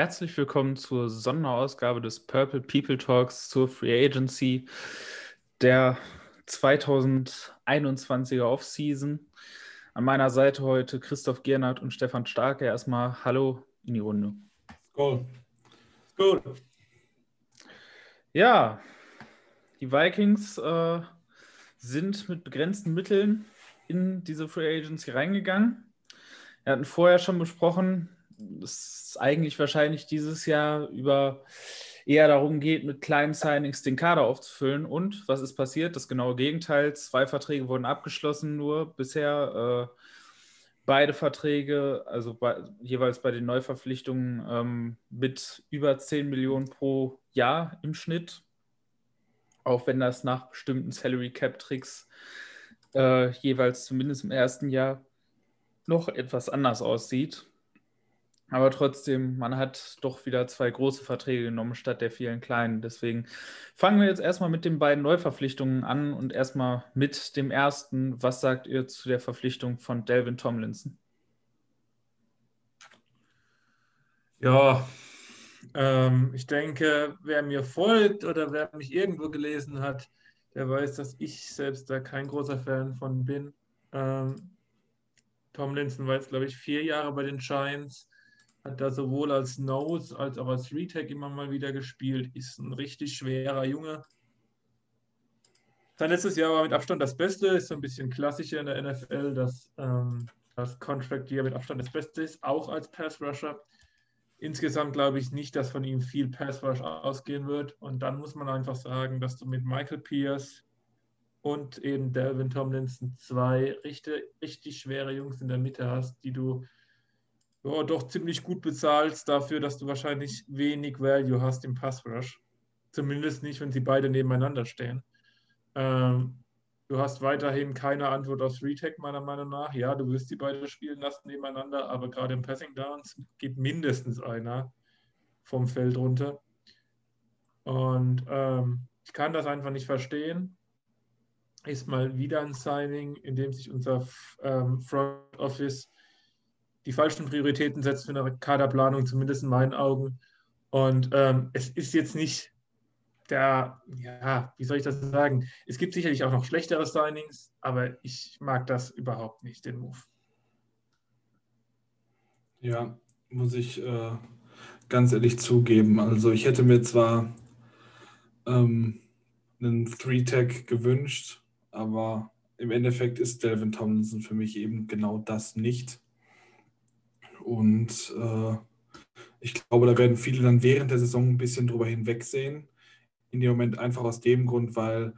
Herzlich willkommen zur Sonderausgabe des Purple People Talks zur Free Agency der 2021er Offseason. An meiner Seite heute Christoph Giernert und Stefan Starke. Erstmal Hallo in die Runde. Cool. Cool. Ja, die Vikings äh, sind mit begrenzten Mitteln in diese Free Agency reingegangen. Wir hatten vorher schon besprochen, es eigentlich wahrscheinlich dieses Jahr über eher darum geht, mit kleinen Signings den Kader aufzufüllen. Und was ist passiert? Das genaue Gegenteil. Zwei Verträge wurden abgeschlossen, nur bisher. Äh, beide Verträge, also bei, jeweils bei den Neuverpflichtungen ähm, mit über 10 Millionen pro Jahr im Schnitt. Auch wenn das nach bestimmten Salary Cap Tricks äh, jeweils zumindest im ersten Jahr noch etwas anders aussieht. Aber trotzdem, man hat doch wieder zwei große Verträge genommen statt der vielen kleinen. Deswegen fangen wir jetzt erstmal mit den beiden Neuverpflichtungen an und erstmal mit dem ersten. Was sagt ihr zu der Verpflichtung von Delvin Tomlinson? Ja, ähm, ich denke, wer mir folgt oder wer mich irgendwo gelesen hat, der weiß, dass ich selbst da kein großer Fan von bin. Ähm, Tomlinson war jetzt, glaube ich, vier Jahre bei den Giants hat da sowohl als Nose als auch als Retake immer mal wieder gespielt, ist ein richtig schwerer Junge. Sein letztes Jahr war mit Abstand das Beste, ist so ein bisschen klassischer in der NFL, dass ähm, das Contract Year mit Abstand das Beste ist, auch als Pass Rusher. Insgesamt glaube ich nicht, dass von ihm viel Pass Rush ausgehen wird. Und dann muss man einfach sagen, dass du mit Michael Pierce und eben Delvin Tomlinson zwei richtig, richtig schwere Jungs in der Mitte hast, die du ja, doch ziemlich gut bezahlst dafür, dass du wahrscheinlich wenig Value hast im Pass Rush. Zumindest nicht, wenn sie beide nebeneinander stehen. Ähm, du hast weiterhin keine Antwort aufs Retake, meiner Meinung nach. Ja, du wirst die beide spielen lassen nebeneinander, aber gerade im Passing Downs geht mindestens einer vom Feld runter. Und ähm, ich kann das einfach nicht verstehen. Ist mal wieder ein Signing, in dem sich unser ähm, Front Office die falschen Prioritäten setzt für eine Kaderplanung, zumindest in meinen Augen. Und ähm, es ist jetzt nicht der, ja, wie soll ich das sagen? Es gibt sicherlich auch noch schlechtere Signings, aber ich mag das überhaupt nicht, den Move. Ja, muss ich äh, ganz ehrlich zugeben. Also ich hätte mir zwar ähm, einen Three-Tag gewünscht, aber im Endeffekt ist Delvin Tomlinson für mich eben genau das nicht. Und äh, ich glaube, da werden viele dann während der Saison ein bisschen drüber hinwegsehen. In dem Moment einfach aus dem Grund, weil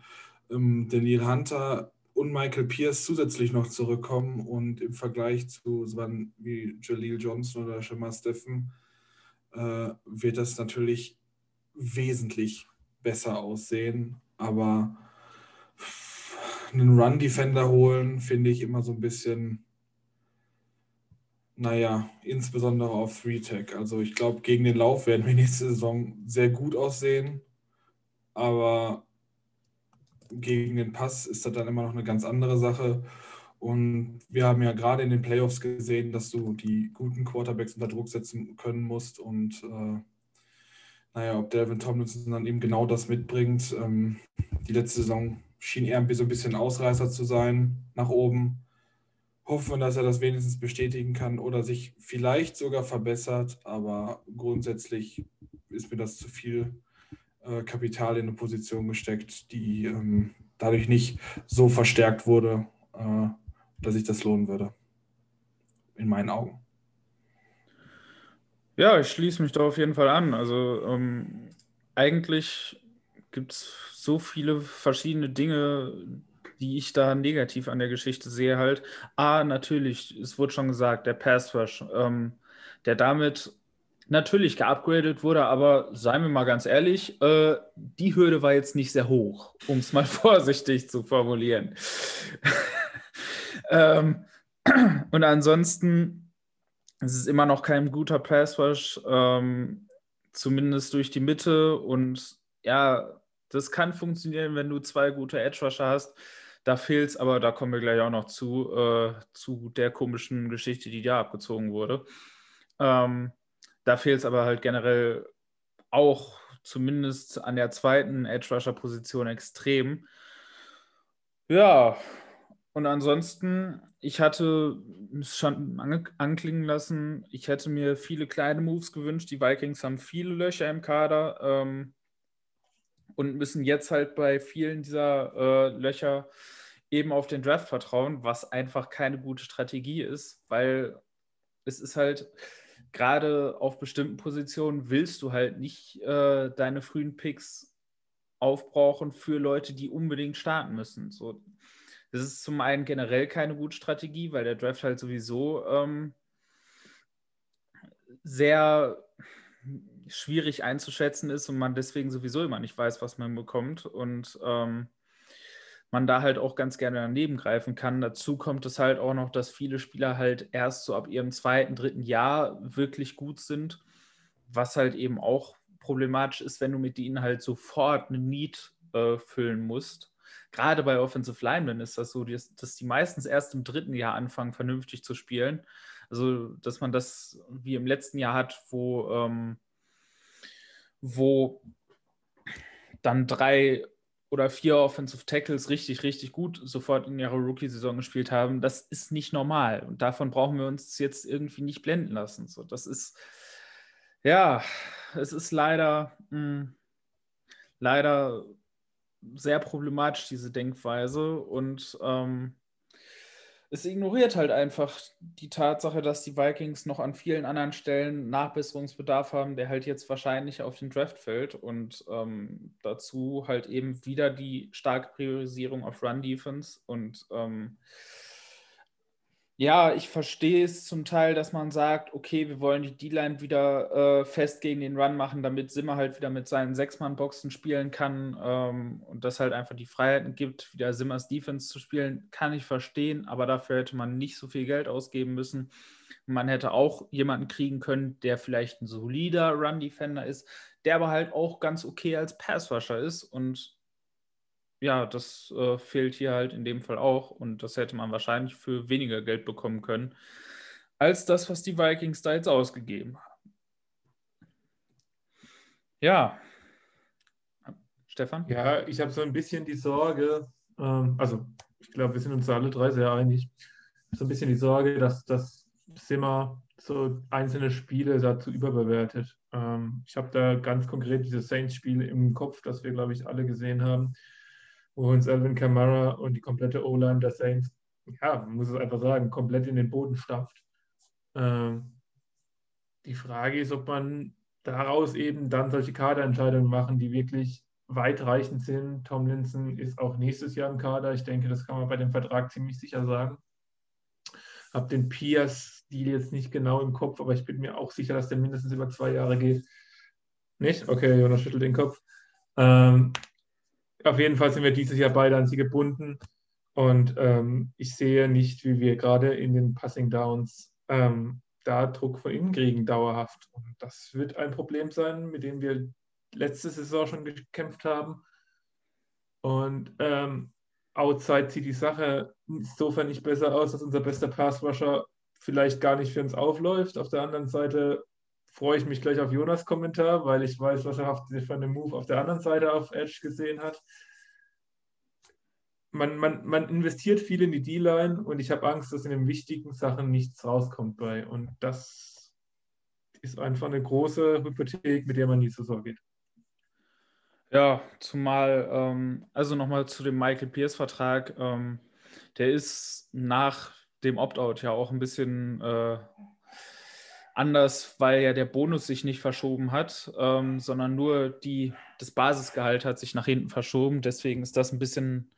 ähm, Daniel Hunter und Michael Pierce zusätzlich noch zurückkommen und im Vergleich zu so wie Jaleel Johnson oder Shema Steffen äh, wird das natürlich wesentlich besser aussehen. Aber einen Run-Defender holen, finde ich immer so ein bisschen naja, insbesondere auf Free Tech. Also ich glaube, gegen den Lauf werden wir nächste Saison sehr gut aussehen. Aber gegen den Pass ist das dann immer noch eine ganz andere Sache. Und wir haben ja gerade in den Playoffs gesehen, dass du die guten Quarterbacks unter Druck setzen können musst. Und äh, naja, ob Delvin Tomlinson dann eben genau das mitbringt. Ähm, die letzte Saison schien eher so ein bisschen Ausreißer zu sein nach oben hoffen, dass er das wenigstens bestätigen kann oder sich vielleicht sogar verbessert. Aber grundsätzlich ist mir das zu viel äh, Kapital in eine Position gesteckt, die ähm, dadurch nicht so verstärkt wurde, äh, dass sich das lohnen würde. In meinen Augen. Ja, ich schließe mich da auf jeden Fall an. Also ähm, eigentlich gibt es so viele verschiedene Dinge, die ich da negativ an der Geschichte sehe, halt, A, natürlich, es wurde schon gesagt, der Pass Rush, ähm, der damit natürlich geupgradet wurde, aber seien wir mal ganz ehrlich, äh, die Hürde war jetzt nicht sehr hoch, um es mal vorsichtig zu formulieren. ähm, und ansonsten es ist immer noch kein guter Pass Rush, ähm, zumindest durch die Mitte und ja, das kann funktionieren, wenn du zwei gute Edge Rusher hast. Da fehlt es, aber da kommen wir gleich auch noch zu, äh, zu der komischen Geschichte, die da abgezogen wurde. Ähm, Da fehlt es aber halt generell auch zumindest an der zweiten Edge Rusher Position extrem. Ja, und ansonsten, ich hatte es schon anklingen lassen, ich hätte mir viele kleine Moves gewünscht. Die Vikings haben viele Löcher im Kader ähm, und müssen jetzt halt bei vielen dieser äh, Löcher eben auf den Draft vertrauen, was einfach keine gute Strategie ist, weil es ist halt, gerade auf bestimmten Positionen willst du halt nicht äh, deine frühen Picks aufbrauchen für Leute, die unbedingt starten müssen. So, das ist zum einen generell keine gute Strategie, weil der Draft halt sowieso ähm, sehr schwierig einzuschätzen ist und man deswegen sowieso immer nicht weiß, was man bekommt. Und ähm, man da halt auch ganz gerne daneben greifen kann. Dazu kommt es halt auch noch, dass viele Spieler halt erst so ab ihrem zweiten, dritten Jahr wirklich gut sind, was halt eben auch problematisch ist, wenn du mit ihnen halt sofort eine Need äh, füllen musst. Gerade bei Offensive Linemen ist das so, dass, die meistens erst im dritten Jahr anfangen, vernünftig zu spielen. Also, dass man das wie im letzten Jahr hat, wo, ähm, wo dann drei oder vier Offensive Tackles richtig, richtig gut sofort in ihrer Rookie-Saison gespielt haben, das ist nicht normal. Und davon brauchen wir uns jetzt irgendwie nicht blenden lassen. So, das ist, ja, es ist leider, mh, hm, leider sehr problematisch, diese Denkweise. Und ähm, es ignoriert halt einfach die Tatsache, dass die Vikings noch an vielen anderen Stellen Nachbesserungsbedarf haben, der halt jetzt wahrscheinlich auf den Draft fällt und ähm, dazu halt eben wieder die starke Priorisierung auf Run Defense und ähm, ja, ich verstehe es zum Teil, dass man sagt, okay, wir wollen die D-Line wieder äh, fest gegen den Run machen, damit Simmer halt wieder mit seinen Sechs-Mann-Boxen spielen kann ähm, und das halt einfach die Freiheiten gibt, wieder Simmers Defense zu spielen, kann ich verstehen, aber dafür hätte man nicht so viel Geld ausgeben müssen. Man hätte auch jemanden kriegen können, der vielleicht ein solider Run-Defender ist, der aber halt auch ganz okay als Pass-Rusher ist und ja, das äh, fehlt hier halt in dem Fall auch und das hätte man wahrscheinlich für weniger Geld bekommen können, als das, was die Vikings da jetzt ausgegeben haben. Ja. Stefan? Ja, ich habe so ein bisschen die Sorge, ähm, also ich glaube, wir sind uns alle drei sehr einig, so ein bisschen die Sorge, dass das Zimmer so einzelne Spiele dazu überbewertet. Ähm, ich habe da ganz konkret dieses Saints-Spiel im Kopf, das wir, glaube ich, alle gesehen haben wo uns Alvin Kamara und die komplette O-Line der Saints, ja, man muss es einfach sagen, komplett in den Boden stampft. Ähm, die Frage ist, ob man daraus eben dann solche Kaderentscheidungen machen, die wirklich weitreichend sind. Tom Linson ist auch nächstes Jahr im Kader. Ich denke, das kann man bei dem Vertrag ziemlich sicher sagen. Habe den Piers-Deal jetzt nicht genau im Kopf, aber ich bin mir auch sicher, dass der mindestens über zwei Jahre geht. Nicht? Okay, Jonas schüttelt den Kopf. Ähm, auf jeden Fall sind wir dieses Jahr beide an sie gebunden. Und ähm, ich sehe nicht, wie wir gerade in den Passing Downs ähm, da Druck von innen kriegen, dauerhaft. Und das wird ein Problem sein, mit dem wir letzte Saison schon gekämpft haben. Und ähm, outside sieht die Sache insofern nicht besser aus, dass unser bester Passrusher vielleicht gar nicht für uns aufläuft. Auf der anderen Seite freue ich mich gleich auf Jonas Kommentar, weil ich weiß, was er von dem Move auf der anderen Seite auf Edge gesehen hat. Man, man, man investiert viel in die D-Line und ich habe Angst, dass in den wichtigen Sachen nichts rauskommt bei. Und das ist einfach eine große Hypothek, mit der man nie zur Sorge geht. Ja, zumal, ähm, also nochmal zu dem Michael Pierce-Vertrag, ähm, der ist nach dem Opt-out ja auch ein bisschen äh, anders, weil ja der Bonus sich nicht verschoben hat, ähm, sondern nur die, das Basisgehalt hat sich nach hinten verschoben. Deswegen ist das ein bisschen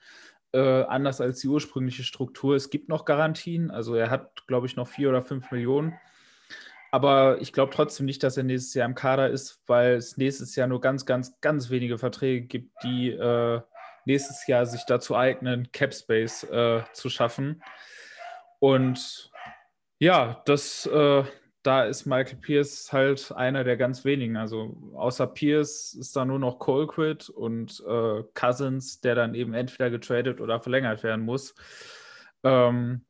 äh, anders als die ursprüngliche Struktur. Es gibt noch Garantien, also er hat, glaube ich, noch vier oder fünf Millionen. Aber ich glaube trotzdem nicht, dass er nächstes Jahr im Kader ist, weil es nächstes Jahr nur ganz, ganz, ganz wenige Verträge gibt, die äh, nächstes Jahr sich dazu eignen, Cap Space äh, zu schaffen. Und ja, das, äh, da ist Michael Pierce halt einer der ganz wenigen. Also außer Pierce ist da nur noch Colquitt und äh, Cousins, der dann eben entweder getradet oder verlängert werden muss. Ähm,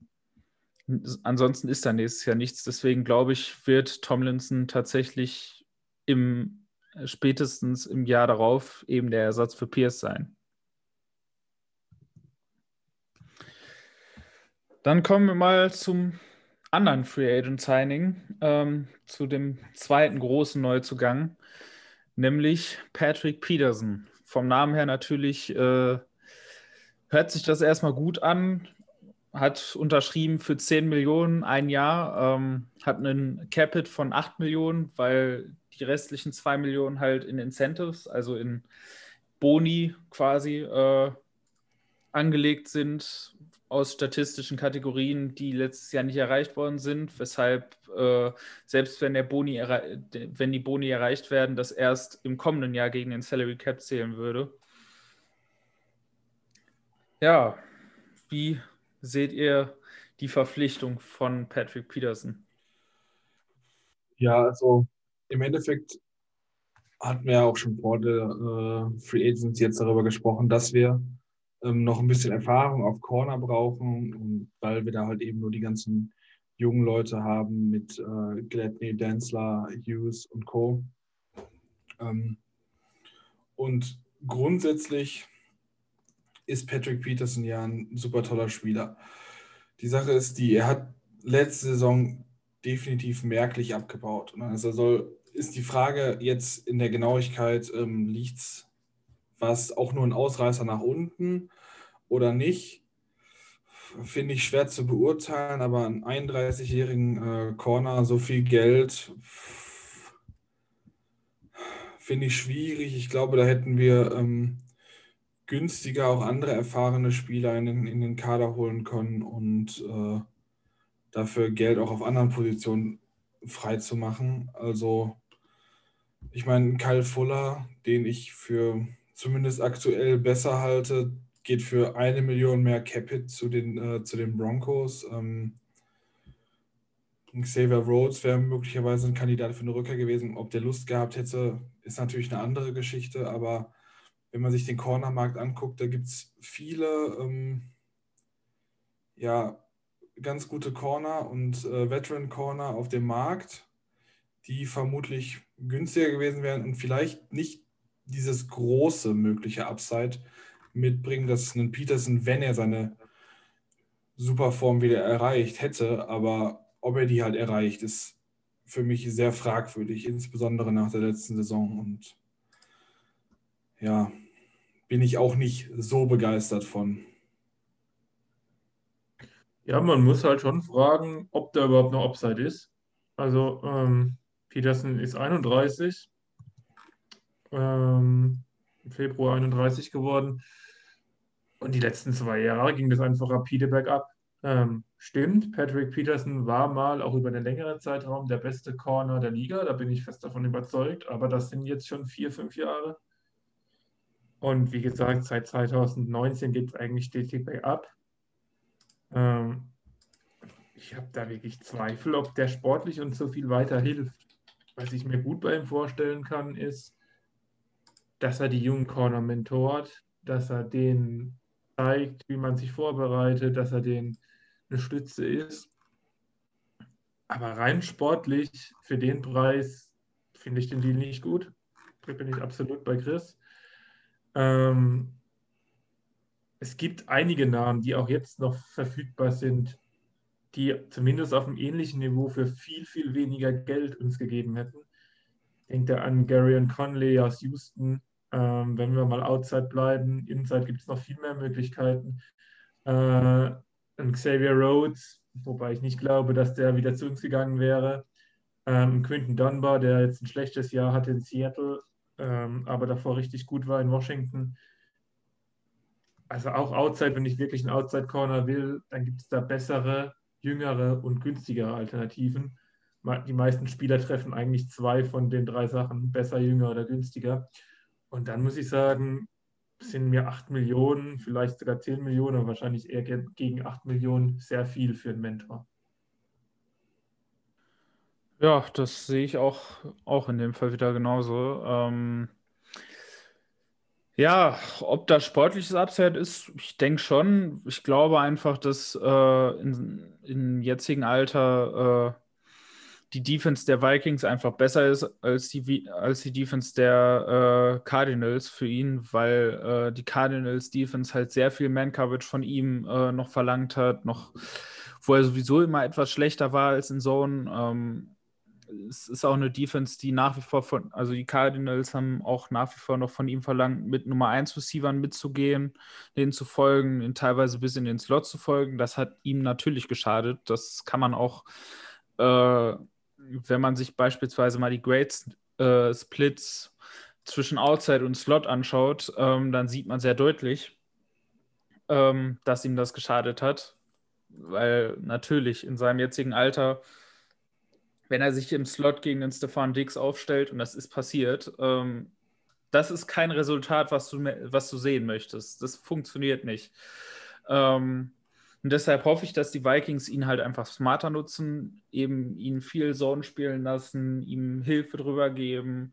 ansonsten ist da nächstes Jahr nichts. Deswegen glaube ich, wird Tomlinson tatsächlich im spätestens im Jahr darauf eben der Ersatz für Pierce sein. Dann kommen wir mal zum anderen Free Agent Signing, ähm, zu dem zweiten großen Neuzugang, nämlich Patrick Peterson. Vom Namen her natürlich äh, hört sich das erstmal gut an, hat unterschrieben für 10 Millionen ein Jahr, ähm, hat einen Capit von 8 Millionen, weil die restlichen 2 Millionen halt in Incentives, also in Boni quasi äh, angelegt sind, aus statistischen Kategorien, die letztes Jahr nicht erreicht worden sind, weshalb äh, selbst wenn, der Boni wenn die Boni erreicht werden, das erst im kommenden Jahr gegen den Salary Cap zählen würde. Ja, wie seht ihr die Verpflichtung von Patrick Peterson? Ja, also im Endeffekt hatten wir ja auch schon vor der äh, Free Agents jetzt darüber gesprochen, dass wir ähm, noch ein bisschen Erfahrung auf Corner brauchen, weil wir da halt eben nur die ganzen jungen Leute haben mit äh, Gladney, Densler, Hughes und Co. Ähm, und grundsätzlich ist Patrick Peterson ja ein super toller Spieler. Die Sache ist die, er hat letzte Saison definitiv merklich abgebaut. Also soll, ist die Frage jetzt in der Genauigkeit, ähm, liegt es was auch nur ein Ausreißer nach unten oder nicht, finde ich schwer zu beurteilen, aber einen 31-jährigen äh, Corner, so viel Geld, finde ich schwierig. Ich glaube, da hätten wir ähm, günstiger auch andere erfahrene Spieler in den, in den Kader holen können und äh, dafür Geld auch auf anderen Positionen frei zu machen. Also, ich meine, Kyle Fuller, den ich für zumindest aktuell besser halte, geht für eine Million mehr Capit zu den, äh, zu den Broncos. Ähm, Xavier Rhodes wäre möglicherweise ein Kandidat für eine Rückkehr gewesen. Ob der Lust gehabt hätte, ist natürlich eine andere Geschichte. Aber wenn man sich den Cornermarkt anguckt, da gibt es viele ähm, ja, ganz gute Corner und äh, Veteran Corner auf dem Markt, die vermutlich günstiger gewesen wären und vielleicht nicht dieses große mögliche Upside mitbringen, dass ein Peterson, wenn er seine Superform wieder erreicht hätte, aber ob er die halt erreicht, ist für mich sehr fragwürdig, insbesondere nach der letzten Saison. Und ja, bin ich auch nicht so begeistert von. Ja, man muss halt schon fragen, ob da überhaupt noch Upside ist. Also ähm, Peterson ist 31, ähm, Februar 31 geworden. Und die letzten zwei Jahre ging das einfach rapide bergab. Ähm, stimmt, Patrick Peterson war mal auch über einen längeren Zeitraum der beste Corner der Liga, da bin ich fest davon überzeugt, aber das sind jetzt schon vier, fünf Jahre. Und wie gesagt, seit 2019 geht es eigentlich stetig bergab. Ähm, ich habe da wirklich Zweifel, ob der sportlich uns so viel weiterhilft. Was ich mir gut bei ihm vorstellen kann, ist, dass er die jungen Corner mentort, dass er denen zeigt, wie man sich vorbereitet, dass er denen eine Stütze ist. Aber rein sportlich für den Preis finde ich den Deal nicht gut. Da bin ich absolut bei Chris. Ähm, es gibt einige Namen, die auch jetzt noch verfügbar sind, die zumindest auf einem ähnlichen Niveau für viel, viel weniger Geld uns gegeben hätten. Denkt er an Gary Conley aus Houston, ähm, wenn wir mal outside bleiben, inside gibt es noch viel mehr Möglichkeiten. Äh, Xavier Rhodes, wobei ich nicht glaube, dass der wieder zu uns gegangen wäre. Ähm, Quinton Dunbar, der jetzt ein schlechtes Jahr hatte in Seattle, ähm, aber davor richtig gut war in Washington. Also auch Outside, wenn ich wirklich einen Outside Corner will, dann gibt es da bessere, jüngere und günstigere Alternativen. Die meisten Spieler treffen eigentlich zwei von den drei Sachen, besser, jünger oder günstiger. Und dann muss ich sagen, sind mir 8 Millionen, vielleicht sogar 10 Millionen, aber wahrscheinlich eher gegen 8 Millionen sehr viel für einen Mentor. Ja, das sehe ich auch, auch in dem Fall wieder genauso. Ähm, Ja, ob das sportliches Upside ist, ich denke schon. Ich glaube einfach, dass äh, in, im jetzigen Alter äh, die Defense der Vikings einfach besser ist als die, als die Defense der äh, Cardinals für ihn, weil äh, die Cardinals Defense halt sehr viel Man-Coverage von ihm äh, noch verlangt hat, noch wo er sowieso immer etwas schlechter war als in Zone. Ähm, es ist auch eine Defense, die nach wie vor von, also die Cardinals haben auch nach wie vor noch von ihm verlangt, mit Nummer 1 Receivern mitzugehen, denen zu folgen, ihn teilweise bis in den Slot zu folgen. Das hat ihm natürlich geschadet. Das kann man auch äh, wenn man sich beispielsweise mal die Grades äh, Splits zwischen Outside und Slot anschaut, ähm, dann sieht man sehr deutlich, ähm, dass ihm das geschadet hat. Weil natürlich in seinem jetzigen Alter, wenn er sich im Slot gegen den Stefan Dix aufstellt, und das ist passiert, ähm, das ist kein Resultat, was du, was du sehen möchtest. Das funktioniert nicht. Ähm, und deshalb hoffe ich, dass die Vikings ihn halt einfach smarter nutzen, eben ihn viel Zone spielen lassen, ihm Hilfe drüber geben.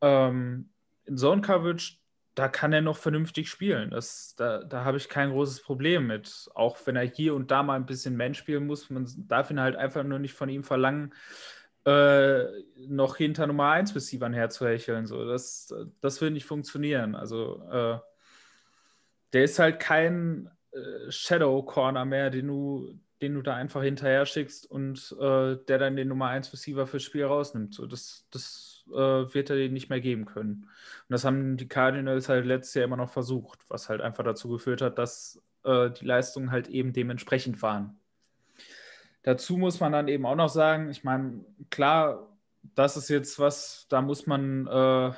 Ähm, in Zone Coverage, da kann er noch vernünftig spielen. Das, da da habe ich kein großes Problem mit. Auch wenn er hier und da mal ein bisschen Man spielen muss, man darf ihn halt einfach nur nicht von ihm verlangen, äh, noch hinter Nummer 1 Receivern herzuhecheln. So, das, das will nicht funktionieren. Also äh, der ist halt kein äh, Shadow Corner mehr, den du, den du da einfach hinterher schickst und äh, der dann den Nummer 1 Receiver fürs Spiel rausnimmt. So, das das äh, wird er dir nicht mehr geben können. Und das haben die Cardinals halt letztes Jahr immer noch versucht, was halt einfach dazu geführt hat, dass äh, die Leistungen halt eben dementsprechend waren. Dazu muss man dann eben auch noch sagen, ich meine, klar, das ist jetzt was, da muss man äh,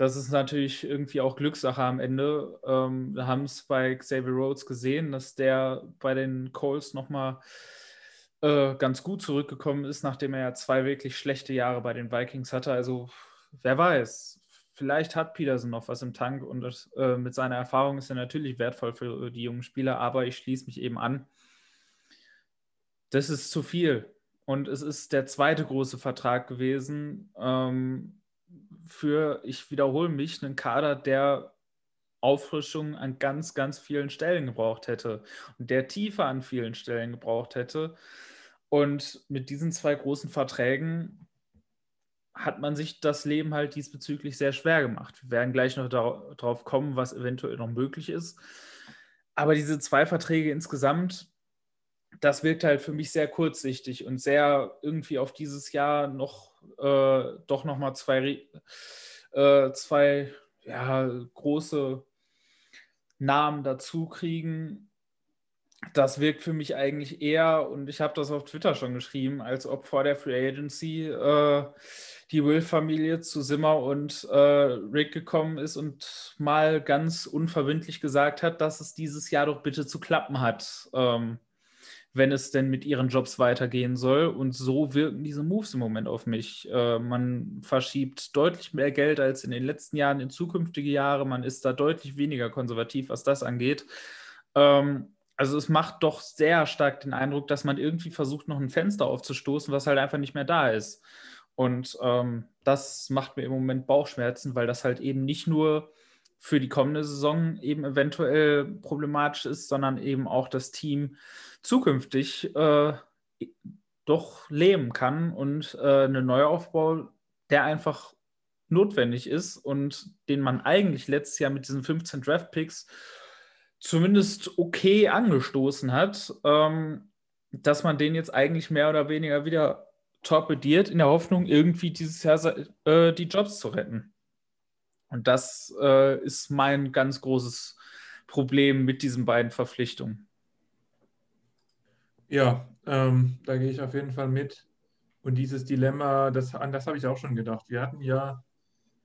das ist natürlich irgendwie auch Glückssache am Ende. Ähm, wir haben es bei Xavier Rhodes gesehen, dass der bei den Coles nochmal äh, ganz gut zurückgekommen ist, nachdem er ja zwei wirklich schlechte Jahre bei den Vikings hatte. Also wer weiß, vielleicht hat Peterson noch was im Tank und das, äh, mit seiner Erfahrung ist er natürlich wertvoll für die jungen Spieler, aber ich schließe mich eben an. Das ist zu viel. Und es ist der zweite große Vertrag gewesen. Ähm, für, ich wiederhole mich, einen Kader, der Auffrischung an ganz, ganz vielen Stellen gebraucht hätte und der tiefer an vielen Stellen gebraucht hätte. Und mit diesen zwei großen Verträgen hat man sich das Leben halt diesbezüglich sehr schwer gemacht. Wir werden gleich noch darauf kommen, was eventuell noch möglich ist. Aber diese zwei Verträge insgesamt, das wirkt halt für mich sehr kurzsichtig und sehr irgendwie auf dieses Jahr noch äh, doch nochmal zwei, äh, zwei ja, große Namen dazu kriegen. Das wirkt für mich eigentlich eher, und ich habe das auf Twitter schon geschrieben, als ob vor der Free Agency äh, die Will-Familie zu Simmer und äh, Rick gekommen ist und mal ganz unverbindlich gesagt hat, dass es dieses Jahr doch bitte zu klappen hat. Ähm, wenn es denn mit ihren Jobs weitergehen soll. Und so wirken diese Moves im Moment auf mich. Äh, man verschiebt deutlich mehr Geld als in den letzten Jahren in zukünftige Jahre. Man ist da deutlich weniger konservativ, was das angeht. Ähm, also es macht doch sehr stark den Eindruck, dass man irgendwie versucht, noch ein Fenster aufzustoßen, was halt einfach nicht mehr da ist. Und ähm, das macht mir im Moment Bauchschmerzen, weil das halt eben nicht nur für die kommende Saison eben eventuell problematisch ist, sondern eben auch das Team zukünftig äh, doch leben kann und äh, einen Neuaufbau, der einfach notwendig ist und den man eigentlich letztes Jahr mit diesen 15 Draft-Picks zumindest okay angestoßen hat, ähm, dass man den jetzt eigentlich mehr oder weniger wieder torpediert, in der Hoffnung, irgendwie dieses Jahr äh, die Jobs zu retten. Und das äh, ist mein ganz großes Problem mit diesen beiden Verpflichtungen. Ja, ähm, da gehe ich auf jeden Fall mit. Und dieses Dilemma, das, an das habe ich auch schon gedacht. Wir hatten ja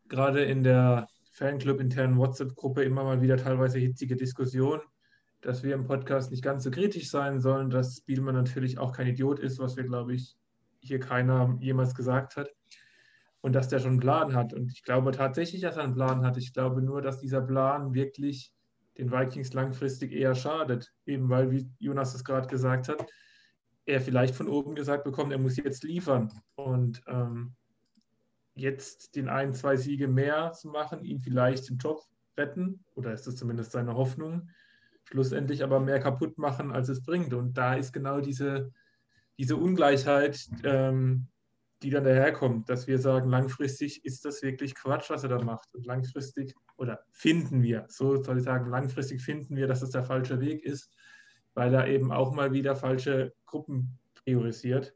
gerade in der Fanclub-internen WhatsApp-Gruppe immer mal wieder teilweise hitzige Diskussionen, dass wir im Podcast nicht ganz so kritisch sein sollen, dass Spielmann natürlich auch kein Idiot ist, was wir, glaube ich, hier keiner jemals gesagt hat. Und dass der schon einen Plan hat. Und ich glaube tatsächlich, dass er einen Plan hat. Ich glaube nur, dass dieser Plan wirklich den Vikings langfristig eher schadet, eben weil, wie Jonas es gerade gesagt hat, er vielleicht von oben gesagt bekommt, er muss jetzt liefern und ähm, jetzt den ein, zwei Siege mehr zu machen, ihn vielleicht den Job retten, oder ist es zumindest seine Hoffnung, schlussendlich aber mehr kaputt machen, als es bringt. Und da ist genau diese, diese Ungleichheit, ähm, die dann daherkommt, dass wir sagen, langfristig ist das wirklich Quatsch, was er da macht. Und langfristig, oder finden wir, so soll ich sagen, langfristig finden wir, dass es der falsche Weg ist, weil er eben auch mal wieder falsche Gruppen priorisiert.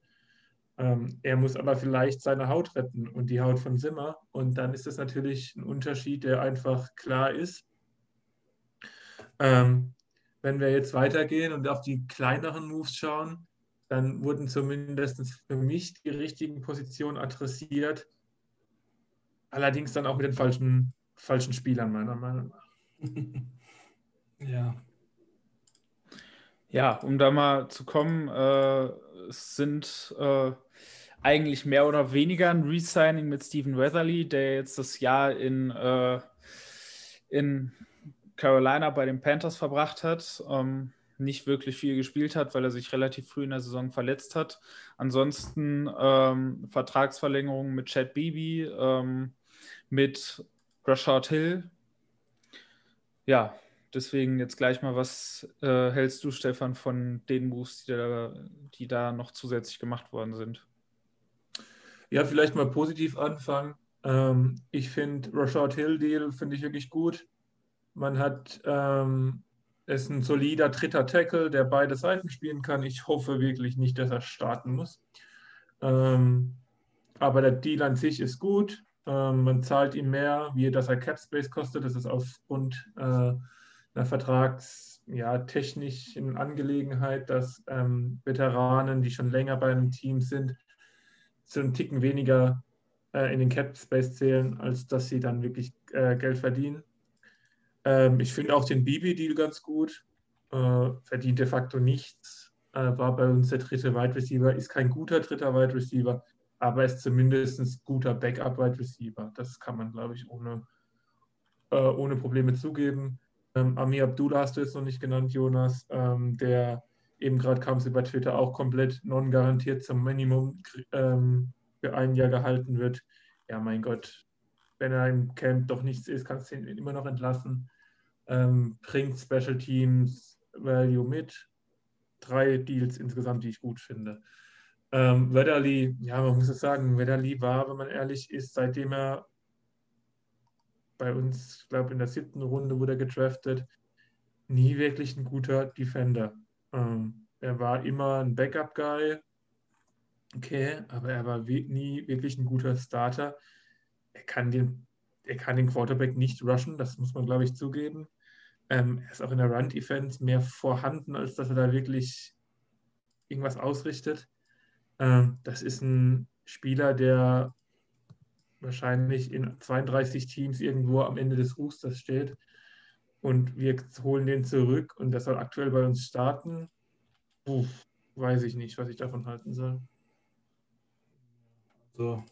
Ähm, er muss aber vielleicht seine Haut retten und die Haut von Simmer. Und dann ist das natürlich ein Unterschied, der einfach klar ist. Ähm, wenn wir jetzt weitergehen und auf die kleineren Moves schauen, dann wurden zumindest für mich die richtigen Positionen adressiert. Allerdings dann auch mit den falschen, falschen Spielern, meiner Meinung nach. Ja. Ja, um da mal zu kommen, äh, es sind äh, eigentlich mehr oder weniger ein Resigning mit Stephen Weatherly, der jetzt das Jahr in, äh, in Carolina bei den Panthers verbracht hat. Ähm, nicht wirklich viel gespielt hat, weil er sich relativ früh in der Saison verletzt hat. Ansonsten ähm, Vertragsverlängerung mit Chad Beebe, ähm, mit Rashad Hill. Ja, deswegen jetzt gleich mal, was äh, hältst du, Stefan, von den Moves, die da, die da noch zusätzlich gemacht worden sind? Ja, vielleicht mal positiv anfangen. Ähm, ich finde Rashad Hill Deal finde ich wirklich gut. Man hat ähm, ist ein solider dritter Tackle, der beide Seiten spielen kann. Ich hoffe wirklich nicht, dass er starten muss. Ähm, aber der Deal an sich ist gut. Ähm, man zahlt ihm mehr, wie das er Cap Space kostet. Das ist aufgrund äh, einer vertragstechnischen ja, Angelegenheit, dass ähm, Veteranen, die schon länger beim Team sind, so einen Ticken weniger äh, in den Cap Space zählen, als dass sie dann wirklich äh, Geld verdienen. Ähm, ich finde auch den Bibi-Deal ganz gut. Äh, verdient de facto nichts. Äh, war bei uns der dritte Wide Receiver. Ist kein guter dritter Wide Receiver, aber ist zumindest ein guter Backup-Wide Receiver. Das kann man, glaube ich, ohne, äh, ohne Probleme zugeben. Ähm, Amir Abdullah hast du jetzt noch nicht genannt, Jonas, ähm, der eben gerade kam es über Twitter auch komplett non-garantiert zum Minimum ähm, für ein Jahr gehalten wird. Ja, mein Gott, wenn er im Camp doch nichts ist, kannst du ihn immer noch entlassen. Ähm, bringt Special Teams Value mit. Drei Deals insgesamt, die ich gut finde. Ähm, Wedderly, ja, man muss es sagen, Wedderly war, wenn man ehrlich ist, seitdem er bei uns, ich glaube, in der siebten Runde wurde er gedraftet, nie wirklich ein guter Defender. Ähm, er war immer ein Backup-Guy, okay, aber er war nie wirklich ein guter Starter er kann den, er kann den Quarterback nicht rushen, das muss man, glaube ich, zugeben. Ähm, er ist auch in der Run-Defense mehr vorhanden, als dass er da wirklich irgendwas ausrichtet. Ähm, das ist ein Spieler, der wahrscheinlich in 32 Teams irgendwo am Ende des Rosters steht. Und wir holen den zurück und das soll aktuell bei uns starten. Puh, weiß ich nicht, was ich davon halten soll. So,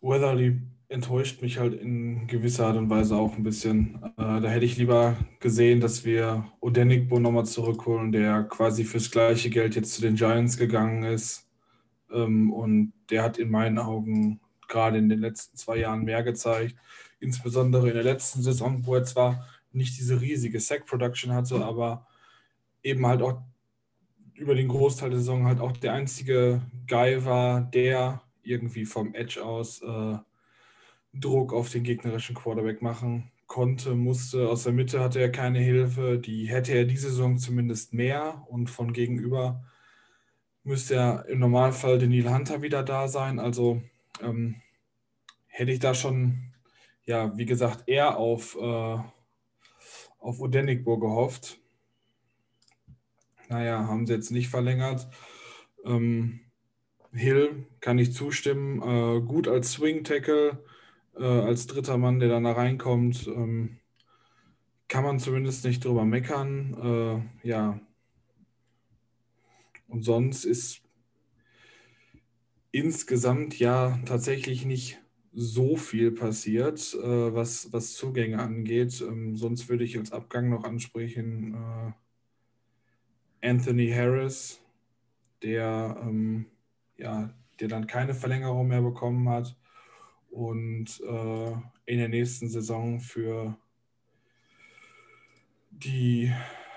Weatherly enttäuscht mich halt in gewisser Art und Weise auch ein bisschen. Äh, da hätte ich lieber gesehen, dass wir Odenigbo nochmal zurückholen, der quasi fürs gleiche Geld jetzt zu den Giants gegangen ist. Ähm, und der hat in meinen Augen gerade in den letzten zwei Jahren mehr gezeigt. Insbesondere in der letzten Saison, wo er zwar nicht diese riesige Sack-Production hatte, aber eben halt auch über den Großteil der Saison halt auch der einzige Guy war, der irgendwie vom Edge aus äh, Druck auf den gegnerischen Quarterback machen konnte, musste. Aus der Mitte hatte er keine Hilfe. Die hätte er diese Saison zumindest mehr. Und von gegenüber müsste er im Normalfall den Neil Hunter wieder da sein. Also ähm, hätte ich da schon, ja, wie gesagt, eher auf, äh, auf Odenigbo gehofft. Naja, haben sie jetzt nicht verlängert. Ähm, Hill kann ich zustimmen. Äh, gut als Swing Tackle, äh, als dritter Mann, der dann da reinkommt, ähm, kann man zumindest nicht drüber meckern. Äh, ja. Und sonst ist insgesamt ja tatsächlich nicht so viel passiert, äh, was, was Zugänge angeht. Ähm, sonst würde ich als Abgang noch ansprechen äh, Anthony Harris, der ähm, ja, der dann keine Verlängerung mehr bekommen hat. Und äh, in der nächsten Saison für die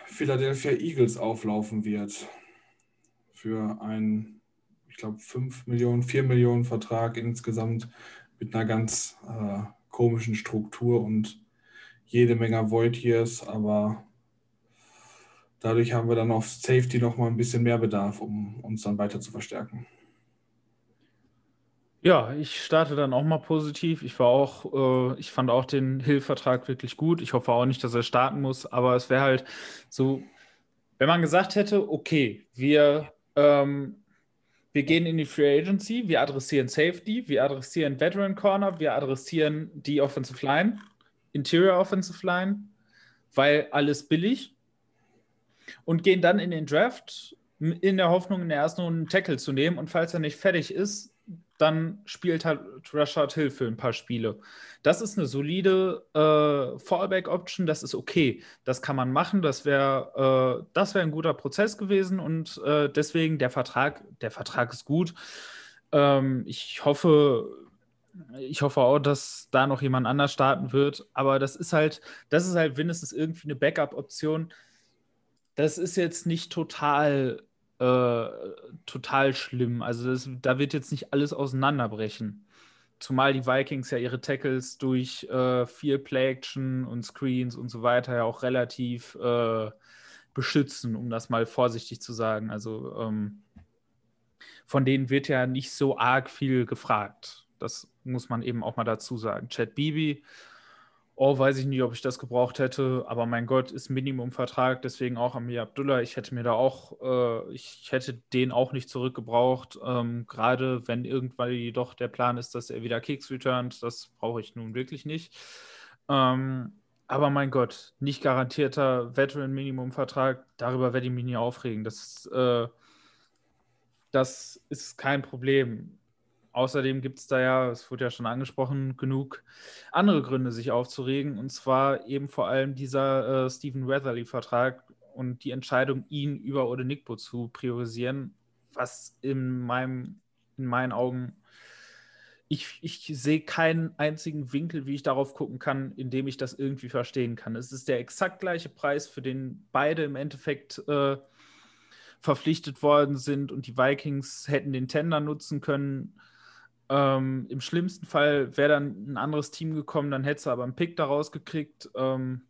Philadelphia Eagles auflaufen wird. Für einen, ich glaube, 5 Millionen, 4 Millionen Vertrag insgesamt mit einer ganz äh, komischen Struktur und jede Menge Void Years, aber dadurch haben wir dann auf Safety noch mal ein bisschen mehr Bedarf, um uns dann weiter zu verstärken. Ja, ich starte dann auch mal positiv. Ich war auch, äh, ich fand auch den Hill-Vertrag wirklich gut. Ich hoffe auch nicht, dass er starten muss, aber es wäre halt so, wenn man gesagt hätte, okay, wir, ähm, wir gehen in die Free Agency, wir adressieren Safety, wir adressieren Veteran Corner, wir adressieren die Offensive Line, Interior Offensive Line, weil alles billig und gehen dann in den Draft in der Hoffnung, in der ersten Runde einen Tackle zu nehmen und falls er nicht fertig ist, dann spielt halt Rashad Hill für ein paar Spiele. Das ist eine solide äh, Fallback-Option, das ist okay. Das kann man machen, das wäre äh, wär ein guter Prozess gewesen und äh, deswegen der Vertrag, der Vertrag ist gut. Ähm, ich hoffe, ich hoffe auch, dass da noch jemand anders starten wird, aber das ist halt, das ist halt mindestens irgendwie eine Backup-Option. Das ist jetzt nicht total äh, total schlimm. Also das, da wird jetzt nicht alles auseinanderbrechen. Zumal die Vikings ja ihre Tackles durch äh, viel Play-Action und Screens und so weiter ja auch relativ äh, beschützen, um das mal vorsichtig zu sagen. Also ähm, von denen wird ja nicht so arg viel gefragt. Das muss man eben auch mal dazu sagen. Chad Bibi Oh, weiß ich nicht, ob ich das gebraucht hätte, aber mein Gott, ist Minimumvertrag, deswegen auch Amir Abdullah. Ich hätte mir da auch, äh, ich hätte den auch nicht zurückgebraucht, ähm, gerade wenn irgendwann jedoch der Plan ist, dass er wieder Kicks returnt. Das brauche ich nun wirklich nicht. Ähm, aber mein Gott, nicht garantierter Veteran-Minimumvertrag, darüber werde ich mich nie aufregen. Das, äh, das ist kein Problem. Außerdem gibt es da ja, es wurde ja schon angesprochen, genug andere Gründe, sich aufzuregen. Und zwar eben vor allem dieser äh, Stephen Weatherly-Vertrag und die Entscheidung, ihn über Odenigbo zu priorisieren, was in, meinem, in meinen Augen, ich, ich sehe keinen einzigen Winkel, wie ich darauf gucken kann, in dem ich das irgendwie verstehen kann. Es ist der exakt gleiche Preis, für den beide im Endeffekt äh, verpflichtet worden sind und die Vikings hätten den Tender nutzen können ähm, Im schlimmsten Fall wäre dann ein anderes Team gekommen, dann hätte sie aber einen Pick daraus gekriegt. Ähm,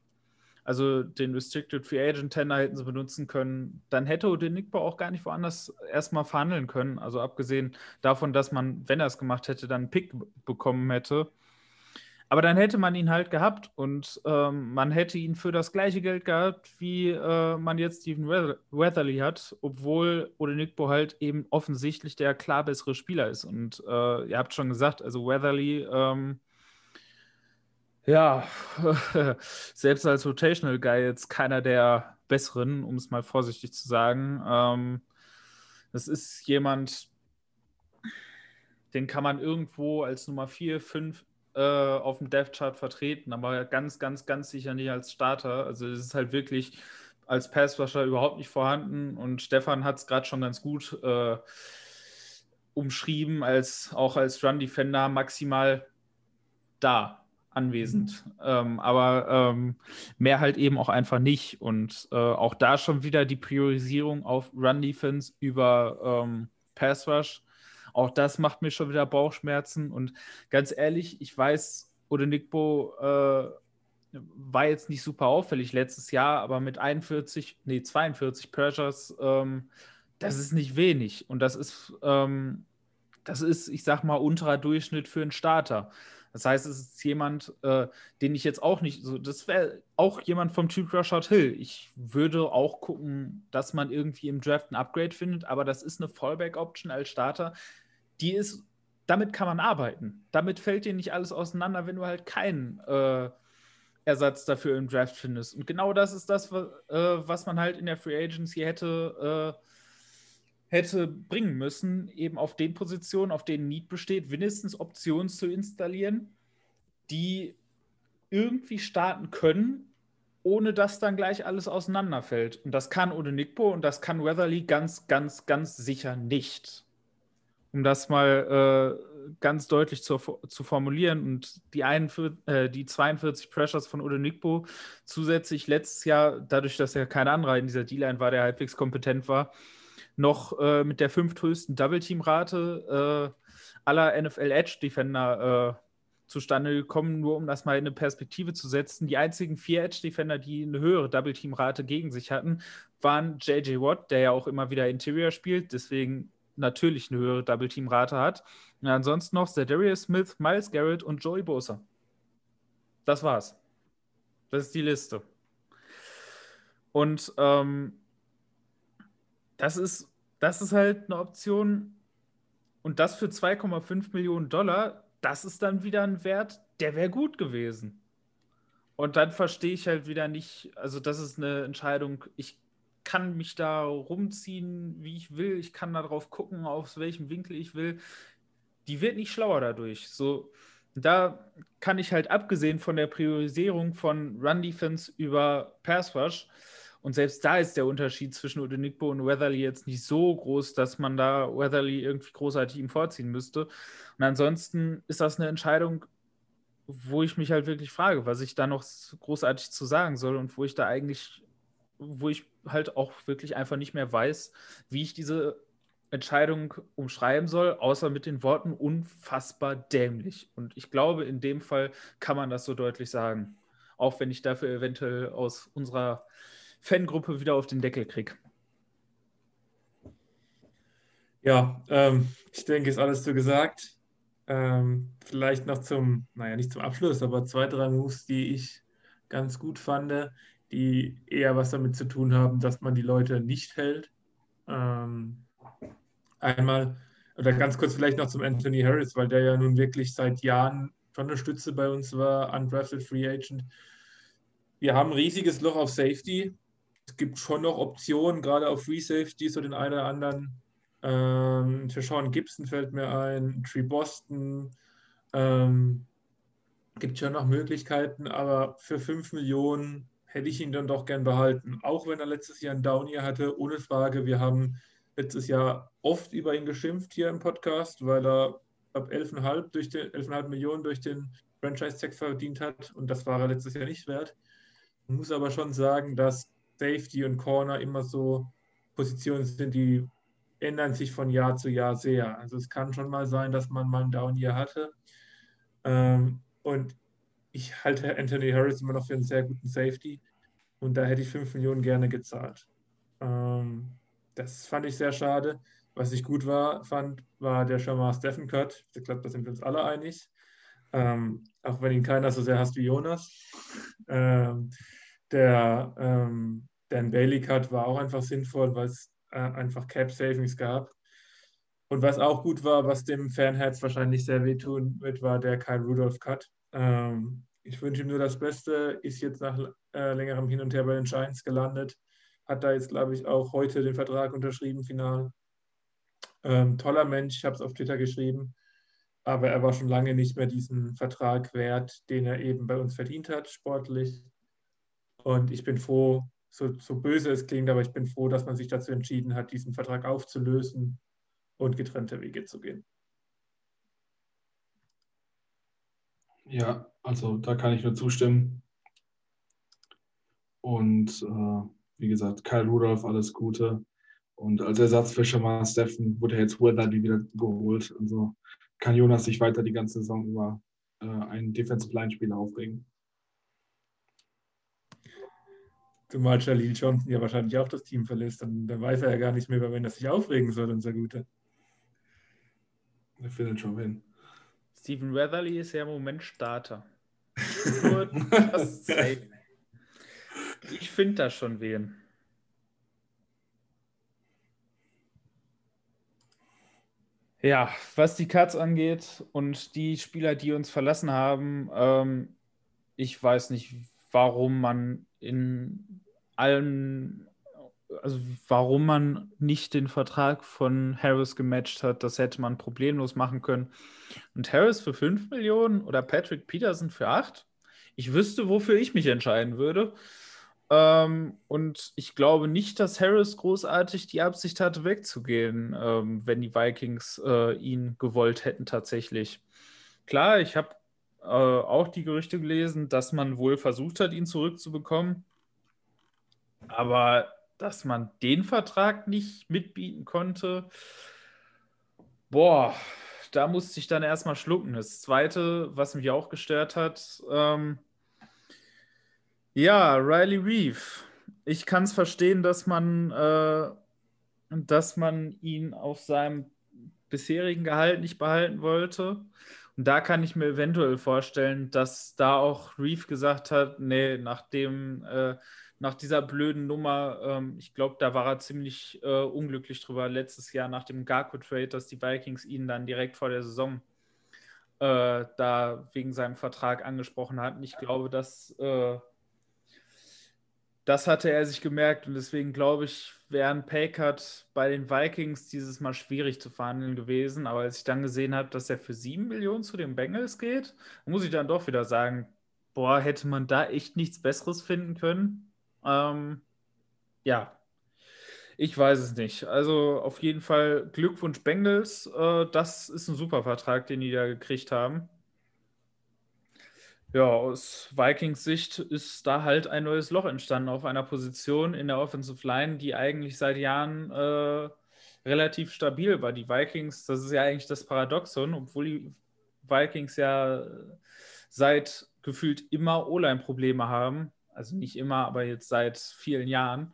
also den Restricted Free Agent Tender hätten sie benutzen können. Dann hätte Odenigbo auch gar nicht woanders erstmal verhandeln können. Also abgesehen davon, dass man, wenn er es gemacht hätte, dann einen Pick bekommen hätte. Aber dann hätte man ihn halt gehabt und ähm, man hätte ihn für das gleiche Geld gehabt, wie äh, man jetzt Stephen Weatherly hat, obwohl Odenigbo halt eben offensichtlich der klar bessere Spieler ist. Und äh, ihr habt schon gesagt, also Weatherly, ähm, ja, selbst als Rotational Guy jetzt keiner der besseren, um es mal vorsichtig zu sagen. Ähm, das ist jemand, den kann man irgendwo als Nummer 4, 5 äh, auf dem Death Chart vertreten, aber ganz, ganz, ganz sicher nicht als Starter. Also es ist halt wirklich als Passrusher überhaupt nicht vorhanden und Stefan hat es gerade schon ganz gut äh, umschrieben, als auch als Run Defender maximal da anwesend. Mhm. Ähm, aber ähm, mehr halt eben auch einfach nicht. Und äh, auch da schon wieder die Priorisierung auf Run Defense über ähm, Pass Rush auch das macht mir schon wieder Bauchschmerzen. Und ganz ehrlich, ich weiß, Odenigbo äh, war jetzt nicht super auffällig letztes Jahr, aber mit 41, nee, 42 Pressures, ähm, das ist nicht wenig. Und das ist, ähm, das ist, ich sag mal, unterer Durchschnitt für einen Starter. Das heißt, es ist jemand, äh, den ich jetzt auch nicht, so, das wäre auch jemand vom Typ Rashad Hill. Ich würde auch gucken, dass man irgendwie im Draft ein Upgrade findet, aber das ist eine Fallback-Option als Starter, die ist, damit kann man arbeiten. Damit fällt dir nicht alles auseinander, wenn du halt keinen äh, Ersatz dafür im Draft findest. Und genau das ist das, was, äh, was man halt in der Free Agency hätte, äh, hätte bringen müssen, eben auf den Positionen, auf denen Need besteht, wenigstens Optionen zu installieren, die irgendwie starten können, ohne dass dann gleich alles auseinanderfällt. Und das kann ohne Nickbo und das kann Weatherly ganz, ganz, ganz sicher nicht um das mal ganz deutlich zu, zu formulieren. Und die, 41, äh, die 42 Pressures von Udo Nikbo zusätzlich letztes Jahr, dadurch, dass er kein anderer in dieser D-Line war, der halbwegs kompetent war, noch äh, mit der fünfthöchsten Double-Team-Rate äh, aller NFL-Edge-Defender äh, zustande gekommen, nur um das mal in eine Perspektive zu setzen. Die einzigen vier Edge-Defender, die eine höhere Double-Team-Rate gegen sich hatten, waren J.J. Watt, der ja auch immer wieder Interior spielt, deswegen natürlich eine höhere Double-Team-Rate hat. Und ansonsten noch Zedarius Smith, Miles Garrett und Joey Bosa. Das war's. Das ist die Liste. Und ähm, das, ist, das ist halt eine Option. Und das für 2,5 Millionen Dollar, das ist dann wieder ein Wert, der wäre gut gewesen. Und dann verstehe ich halt wieder nicht, also das ist eine Entscheidung, ich kann mich da rumziehen, wie ich will. Ich kann darauf gucken, aus welchem Winkel ich will. Die wird nicht schlauer dadurch. So, da kann ich halt abgesehen von der Priorisierung von Run Defense über Pass Rush und selbst da ist der Unterschied zwischen Odenigbo und Weatherly jetzt nicht so groß, dass man da Weatherly irgendwie großartig ihm vorziehen müsste. Und ansonsten ist das eine Entscheidung, wo ich mich halt wirklich frage, was ich da noch großartig zu sagen soll und wo ich da eigentlich wo ich halt auch wirklich einfach nicht mehr weiß, wie ich diese Entscheidung umschreiben soll, außer mit den Worten unfassbar dämlich. Und ich glaube, in dem Fall kann man das so deutlich sagen. Auch wenn ich dafür eventuell aus unserer Fangruppe wieder auf den Deckel kriege. Ja, ähm, ich denke, ist alles so gesagt. Ähm, vielleicht noch zum, naja, nicht zum Abschluss, aber zwei, drei Moves, die ich ganz gut fand die eher was damit zu tun haben, dass man die Leute nicht hält. Ähm, einmal, oder ganz kurz vielleicht noch zum Anthony Harris, weil der ja nun wirklich seit Jahren schon eine Stütze bei uns war, undrafted Free Agent. Wir haben ein riesiges Loch auf Safety. Es gibt schon noch Optionen, gerade auf Free Safety, so den einen oder anderen. Ähm, für Sean Gibson fällt mir ein, Tree Boston. Ähm, gibt schon noch Möglichkeiten, aber für 5 Millionen hätte ich ihn dann doch gern behalten. Auch wenn er letztes Jahr einen Down hier hatte, ohne Frage. Wir haben letztes Jahr oft über ihn geschimpft hier im Podcast, weil er ab 11,5 durch den 11,5 Millionen durch den Franchise-Tag verdient hat und das war er letztes Jahr nicht wert. Ich muss aber schon sagen, dass Safety und Corner immer so Positionen sind, die ändern sich von Jahr zu Jahr sehr. Also es kann schon mal sein, dass man mal einen Down hier hatte. Ähm, und ich halte Anthony Harris immer noch für einen sehr guten Safety und da hätte ich 5 Millionen gerne gezahlt. Ähm, das fand ich sehr schade. Was ich gut war, fand, war der Shamar Steffen Cut. Ich glaube, da sind wir uns alle einig. Ähm, auch wenn ihn keiner so sehr hasst wie Jonas. Ähm, der ähm, Dan Bailey Cut war auch einfach sinnvoll, weil es äh, einfach Cap Savings gab. Und was auch gut war, was dem Fanherz wahrscheinlich sehr wehtun wird, war der Kyle Rudolph Cut. Ähm, ich wünsche ihm nur das Beste, ist jetzt nach äh, längerem Hin und Her bei den Giants gelandet, hat da jetzt, glaube ich, auch heute den Vertrag unterschrieben, final. Ähm, toller Mensch, ich habe es auf Twitter geschrieben, aber er war schon lange nicht mehr diesen Vertrag wert, den er eben bei uns verdient hat, sportlich. Und ich bin froh, so, so böse es klingt, aber ich bin froh, dass man sich dazu entschieden hat, diesen Vertrag aufzulösen und getrennte Wege zu gehen. Ja, also da kann ich nur zustimmen. Und äh, wie gesagt, Kyle Rudolph, alles Gute. Und als Ersatz für Shamar Steffen wurde jetzt Weatherly wieder geholt. Also kann Jonas sich weiter die ganze Saison über äh, einen Defensive Line-Spieler aufregen. Zumal Jalil Johnson ja wahrscheinlich auch das Team verlässt. Dann, dann weiß er ja gar nicht mehr, über wen er sich aufregen soll, unser Guter. Er findet schon hin. Steven Weatherly ist ja im Moment Starter. ich finde da schon wen. Ja, was die Cuts angeht und die Spieler, die uns verlassen haben, ähm, ich weiß nicht, warum man in allen also warum man nicht den Vertrag von Harris gematcht hat, das hätte man problemlos machen können. Und Harris für 5 Millionen oder Patrick Peterson für 8? Ich wüsste, wofür ich mich entscheiden würde. Ähm, und ich glaube nicht, dass Harris großartig die Absicht hatte, wegzugehen, ähm, wenn die Vikings äh, ihn gewollt hätten tatsächlich. Klar, ich habe äh, auch die Gerüchte gelesen, dass man wohl versucht hat, ihn zurückzubekommen. Aber dass man den Vertrag nicht mitbieten konnte, boah, da musste ich dann erstmal schlucken. Das Zweite, was mich auch gestört hat, ähm, ja, Riley Reeve. Ich kann es verstehen, dass man, äh, dass man ihn auf seinem bisherigen Gehalt nicht behalten wollte. Und da kann ich mir eventuell vorstellen, dass da auch Reeve gesagt hat, nee, nachdem, äh, nach dieser blöden Nummer, ähm, ich glaube, da war er ziemlich äh, unglücklich drüber letztes Jahr nach dem Garco-Trade, dass die Vikings ihn dann direkt vor der Saison äh, da wegen seinem Vertrag angesprochen hatten. Ich glaube, dass äh, das hatte er sich gemerkt und deswegen glaube ich, wäre ein Paycut bei den Vikings dieses Mal schwierig zu verhandeln gewesen. Aber als ich dann gesehen habe, dass er für 7 Millionen zu den Bengals geht, muss ich dann doch wieder sagen, boah, hätte man da echt nichts Besseres finden können. Ähm, ja, ich weiß es nicht. Also auf jeden Fall Glückwunsch Bengals. Äh, das ist ein super Vertrag, den die da gekriegt haben. Ja, aus Vikings Sicht ist da halt ein neues Loch entstanden auf einer Position in der Offensive Line, die eigentlich seit Jahren äh, relativ stabil war. Die Vikings, das ist ja eigentlich das Paradoxon, obwohl die Vikings ja seit gefühlt immer O-Line-Probleme haben, also nicht immer, aber jetzt seit vielen Jahren,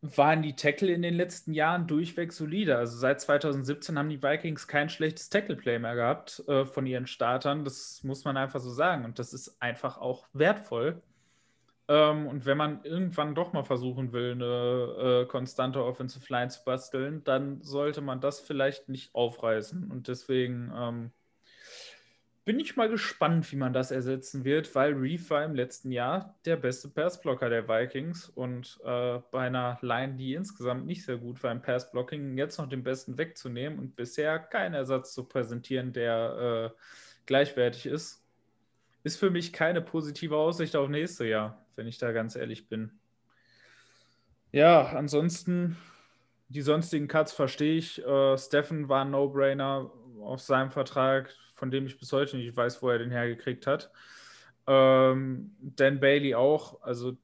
waren die Tackle in den letzten Jahren durchweg solide. Also seit 2017 haben die Vikings kein schlechtes Tackle-Play mehr gehabt äh, von ihren Startern. Das muss man einfach so sagen. Und das ist einfach auch wertvoll. Ähm, und wenn man irgendwann doch mal versuchen will, eine äh, konstante Offensive Line zu basteln, dann sollte man das vielleicht nicht aufreißen. Und deswegen ähm, bin ich mal gespannt, wie man das ersetzen wird, weil Reef war im letzten Jahr der beste Passblocker der Vikings und äh, bei einer Line, die insgesamt nicht sehr gut war im Passblocking, jetzt noch den besten wegzunehmen und bisher keinen Ersatz zu präsentieren, der äh, gleichwertig ist, ist für mich keine positive Aussicht auf nächstes Jahr, wenn ich da ganz ehrlich bin. Ja, ansonsten die sonstigen Cuts verstehe ich. Äh, Steffen war ein No-Brainer auf seinem Vertrag von dem ich bis heute nicht weiß, wo er den hergekriegt hat. Ähm, Dan Bailey auch, also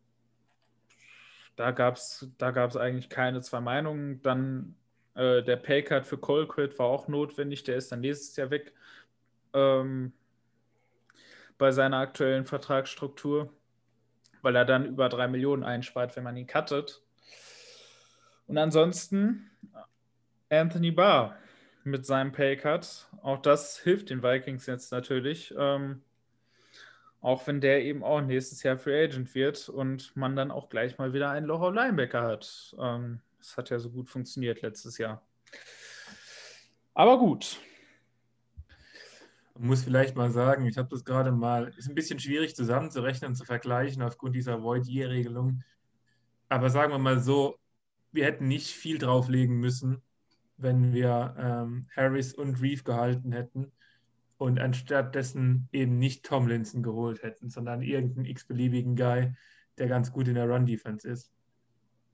da gab es da gab's eigentlich keine zwei Meinungen. Dann äh, der Paycard für Colquitt war auch notwendig, der ist dann nächstes Jahr weg ähm, bei seiner aktuellen Vertragsstruktur, weil er dann über drei Millionen einspart, wenn man ihn cuttet. Und ansonsten Anthony Barr mit seinem Paycut. Auch das hilft den Vikings jetzt natürlich. Ähm, auch wenn der eben auch nächstes Jahr Free Agent wird und man dann auch gleich mal wieder ein Loch auf Linebacker hat. Ähm, das hat ja so gut funktioniert letztes Jahr. Aber gut. Man muss vielleicht mal sagen, ich habe das gerade mal, ist ein bisschen schwierig zusammenzurechnen zu vergleichen aufgrund dieser Void-Year-Regelung. Aber sagen wir mal so, wir hätten nicht viel drauflegen müssen, wenn wir ähm, Harris und Reeve gehalten hätten und anstatt dessen eben nicht Tomlinson geholt hätten, sondern irgendeinen x-beliebigen Guy, der ganz gut in der Run-Defense ist.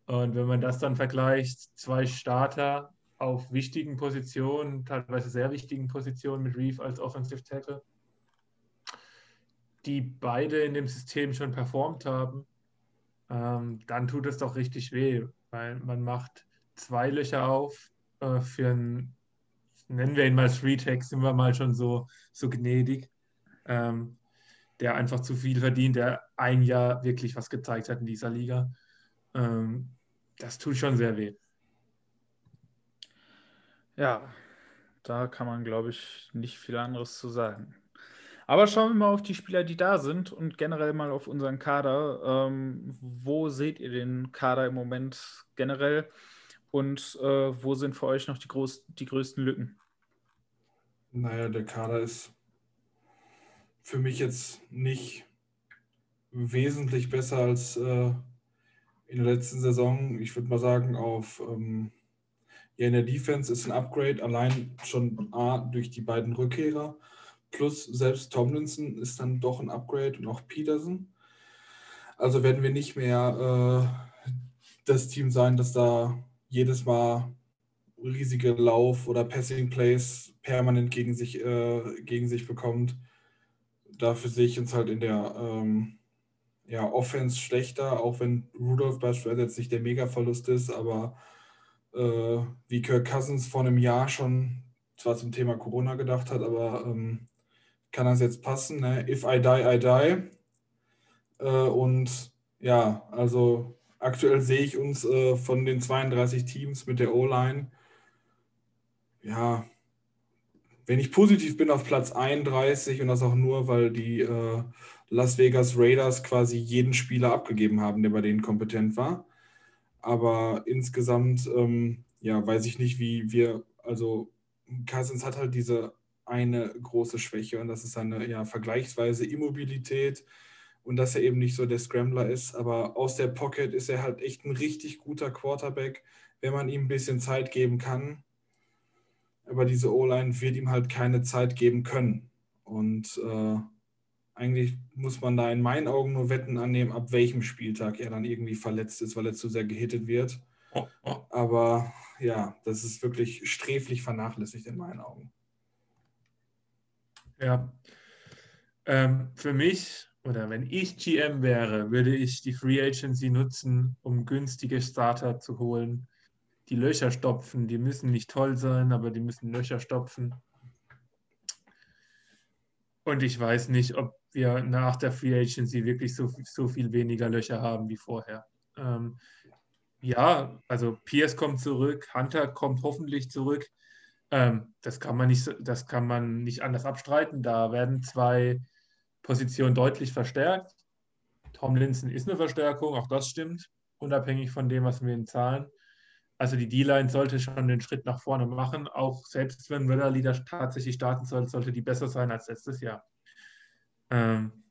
Und wenn man das dann vergleicht, zwei Starter auf wichtigen Positionen, teilweise sehr wichtigen Positionen mit Reeve als Offensive Tackle, die beide in dem System schon performt haben, ähm, dann tut es doch richtig weh, weil man macht zwei Löcher auf äh, für einen, nennen wir ihn mal Three-Tag, sind wir mal schon so, so gnädig, ähm, der einfach zu viel verdient, der ein Jahr wirklich was gezeigt hat in dieser Liga. Ähm, das tut schon sehr weh. Ja, da kann man, glaube ich, nicht viel anderes zu sagen. Aber schauen wir mal auf die Spieler, die da sind und generell mal auf unseren Kader. Ähm, wo seht ihr den Kader im Moment generell? Und äh, wo sind für euch noch die, groß, die größten Lücken? Naja, der Kader ist für mich jetzt nicht wesentlich besser als äh, in der letzten Saison. Ich würde mal sagen, auf ähm, ja, in der Defense ist ein Upgrade allein schon A, durch die beiden Rückkehrer. Plus selbst Tomlinson ist dann doch ein Upgrade und auch Peterson. Also werden wir nicht mehr äh, das Team sein, das da jedes Mal riesige Lauf- oder Passing-Plays permanent gegen sich, äh, gegen sich bekommt. Dafür sehe ich uns halt in der ähm, ja, Offense schlechter, auch wenn Rudolph beispielsweise jetzt nicht der Mega-Verlust ist, aber äh, wie Kirk Cousins vor einem Jahr schon zwar zum Thema Corona gedacht hat, aber ähm, kann das jetzt passen? Ne? If I die, I die. Äh, und ja, also aktuell sehe ich uns äh, von den 32 Teams mit der O-Line, ja, wenn ich positiv bin, auf Platz 31 und das auch nur, weil die äh, Las Vegas Raiders quasi jeden Spieler abgegeben haben, der bei denen kompetent war. Aber insgesamt, ähm, ja, weiß ich nicht, wie wir, also Cousins hat halt diese eine große Schwäche und das ist seine ja, vergleichsweise Immobilität und dass er eben nicht so der Scrambler ist. Aber aus der Pocket ist er halt echt ein richtig guter Quarterback, wenn man ihm ein bisschen Zeit geben kann. Aber diese O-Line wird ihm halt keine Zeit geben können. Und äh, eigentlich muss man da in meinen Augen nur Wetten annehmen, ab welchem Spieltag er dann irgendwie verletzt ist, weil er zu sehr gehittet wird. Aber ja, das ist wirklich sträflich vernachlässigt in meinen Augen. Ja. Ähm, für mich oder wenn ich GM wäre, würde ich die Free Agency nutzen, um günstige Starter zu holen, die Löcher stopfen. Die müssen nicht toll sein, aber die müssen Löcher stopfen. Und ich weiß nicht, ob wir nach der Free Agency wirklich so, so viel weniger Löcher haben wie vorher. Ähm, ja, also Pierce kommt zurück, Hunter kommt hoffentlich zurück. Ähm, das, kann man nicht, das kann man nicht anders abstreiten. Da werden zwei Positionen deutlich verstärkt. Tomlinson ist eine Verstärkung, auch das stimmt, unabhängig von dem, was wir in zahlen. Also die D-Line sollte schon den Schritt nach vorne machen, auch selbst wenn Möllerli da tatsächlich starten soll, sollte die besser sein als letztes Jahr. Ähm,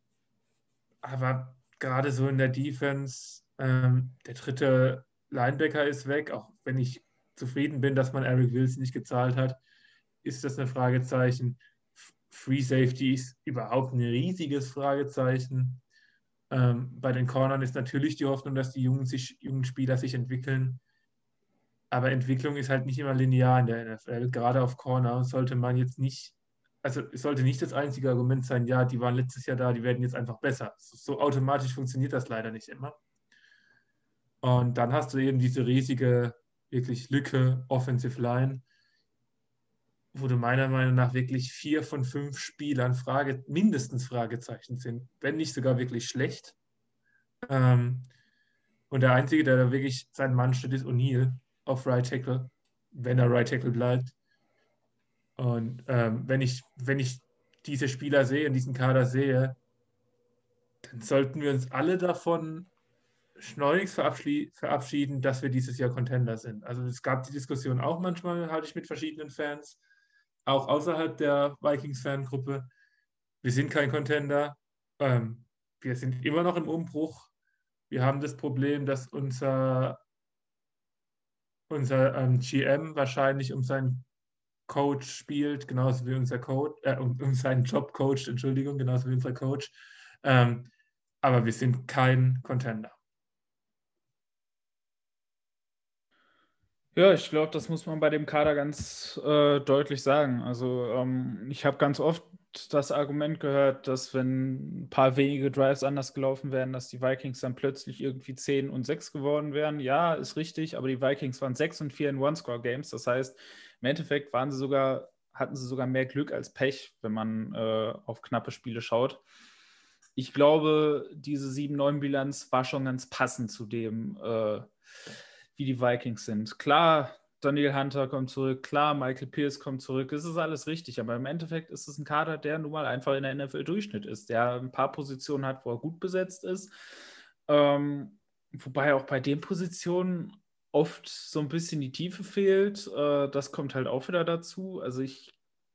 aber gerade so in der Defense, ähm, der dritte Linebacker ist weg, auch wenn ich zufrieden bin, dass man Eric Wilson nicht gezahlt hat, ist das ein Fragezeichen. Free Safety ist überhaupt ein riesiges Fragezeichen. Ähm, bei den Cornern ist natürlich die Hoffnung, dass die jungen, sich, jungen Spieler sich entwickeln. Aber Entwicklung ist halt nicht immer linear in der NFL. Gerade auf Corner sollte man jetzt nicht, also es sollte nicht das einzige Argument sein, ja, die waren letztes Jahr da, die werden jetzt einfach besser. So automatisch funktioniert das leider nicht immer. Und dann hast du eben diese riesige, wirklich Lücke, Offensive Line, du meiner Meinung nach wirklich vier von fünf Spielern Frage, mindestens Fragezeichen sind, wenn nicht sogar wirklich schlecht. Ähm, und der Einzige, der da wirklich sein Mann steht, ist O'Neill auf Right Tackle, wenn er Right Tackle bleibt. Und ähm, wenn, ich, wenn ich diese Spieler sehe, in diesen Kader sehe, dann sollten wir uns alle davon schleunigst verabschieden, dass wir dieses Jahr Contender sind. Also es gab die Diskussion auch manchmal, halte ich mit verschiedenen Fans, auch außerhalb der Vikings-Fangruppe. Wir sind kein Contender. Ähm, wir sind immer noch im Umbruch. Wir haben das Problem, dass unser, unser ähm, GM wahrscheinlich um seinen Coach spielt, genauso wie unser Coach, äh, um, um, seinen Job coacht, Entschuldigung, genauso wie unser Coach. Ähm, aber wir sind kein Contender. Ja, ich glaube, das muss man bei dem Kader ganz äh, deutlich sagen. Also ähm, ich habe ganz oft das Argument gehört, dass wenn ein paar wenige Drives anders gelaufen wären, dass die Vikings dann plötzlich irgendwie 10 und 6 geworden wären. Ja, ist richtig, aber die Vikings waren 6 und 4 in One-Score-Games. Das heißt, im Endeffekt waren sie sogar, hatten sie sogar mehr Glück als Pech, wenn man äh, auf knappe Spiele schaut. Ich glaube, diese 7-9-Bilanz war schon ganz passend zu dem, äh, wie die Vikings sind. Klar, Daniel Hunter kommt zurück, klar, Michael Pierce kommt zurück, es ist alles richtig, aber im Endeffekt ist es ein Kader, der nun mal einfach in der NFL Durchschnitt ist, der ein paar Positionen hat, wo er gut besetzt ist. Ähm, wobei auch bei den Positionen oft so ein bisschen die Tiefe fehlt. Äh, das kommt halt auch wieder dazu. Also ich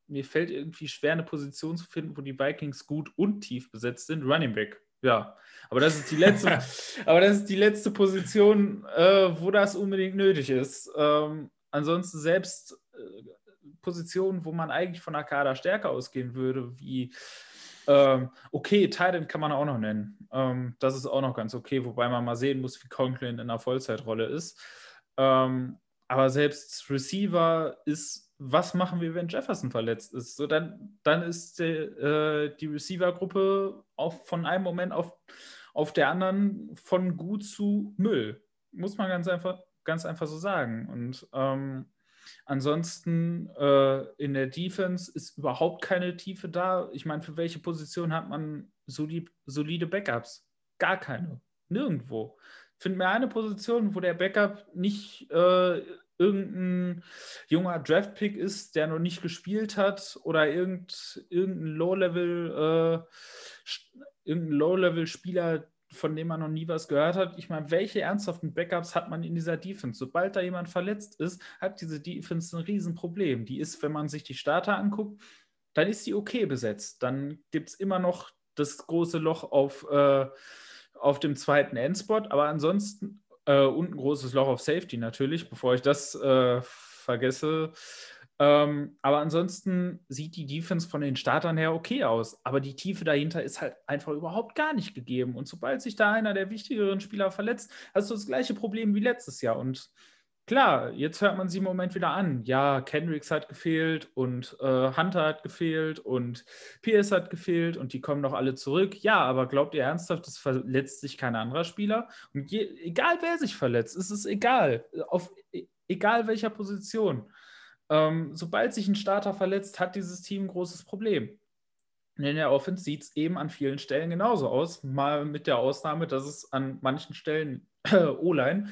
mir fällt irgendwie schwer, eine Position zu finden, wo die Vikings gut und tief besetzt sind. Running Back ja, aber das ist die letzte, aber das ist die letzte Position, äh, wo das unbedingt nötig ist. Ähm, ansonsten selbst äh, Positionen, wo man eigentlich von Akada stärker ausgehen würde, wie Ähm, okay, Titan kann man auch noch nennen. Ähm, das ist auch noch ganz okay, wobei man mal sehen muss, wie Conklin in einer Vollzeitrolle ist. Ähm, aber selbst Receiver ist, was machen wir, wenn Jefferson verletzt ist? So, dann, dann ist die, äh, die Receiver-Gruppe von einem Moment auf, auf der anderen von gut zu Müll. Muss man ganz einfach, ganz einfach so sagen. Und ähm, ansonsten äh, in der Defense ist überhaupt keine Tiefe da. Ich meine, für welche Position hat man solid, solide Backups? Gar keine. Nirgendwo. Find mir eine Position, wo der Backup nicht äh, irgendein junger Draftpick ist, der noch nicht gespielt hat oder irgend, irgendein Low-Level äh, irgendein Low-Level-Spieler, von dem man noch nie was gehört hat. Ich meine, welche ernsthaften Backups hat man in dieser Defense? Sobald da jemand verletzt ist, hat diese Defense ein Riesenproblem. Die ist, wenn man sich die Starter anguckt, dann ist die okay besetzt. Dann gibt es immer noch das große Loch auf, äh, auf dem zweiten Endspot, aber ansonsten äh, und ein großes Loch auf Safety natürlich, bevor ich das äh, vergesse. Ähm, aber ansonsten sieht die Defense von den Startern her okay aus. Aber die Tiefe dahinter ist halt einfach überhaupt gar nicht gegeben. Und sobald sich da einer der wichtigeren Spieler verletzt, hast du das gleiche Problem wie letztes Jahr. Und klar, jetzt hört man sie im Moment wieder an. Ja, Kendricks hat gefehlt und äh, Hunter hat gefehlt und Pierce hat gefehlt und die kommen doch alle zurück. Ja, aber glaubt ihr ernsthaft, es verletzt sich kein anderer Spieler? Und je, egal wer sich verletzt, ist es egal. Auf e, egal welcher Position. Ähm, sobald sich ein Starter verletzt, hat dieses Team ein großes Problem. in der Offense sieht es eben an vielen Stellen genauso aus. Mal mit der Ausnahme, dass es an manchen Stellen äh, O-Line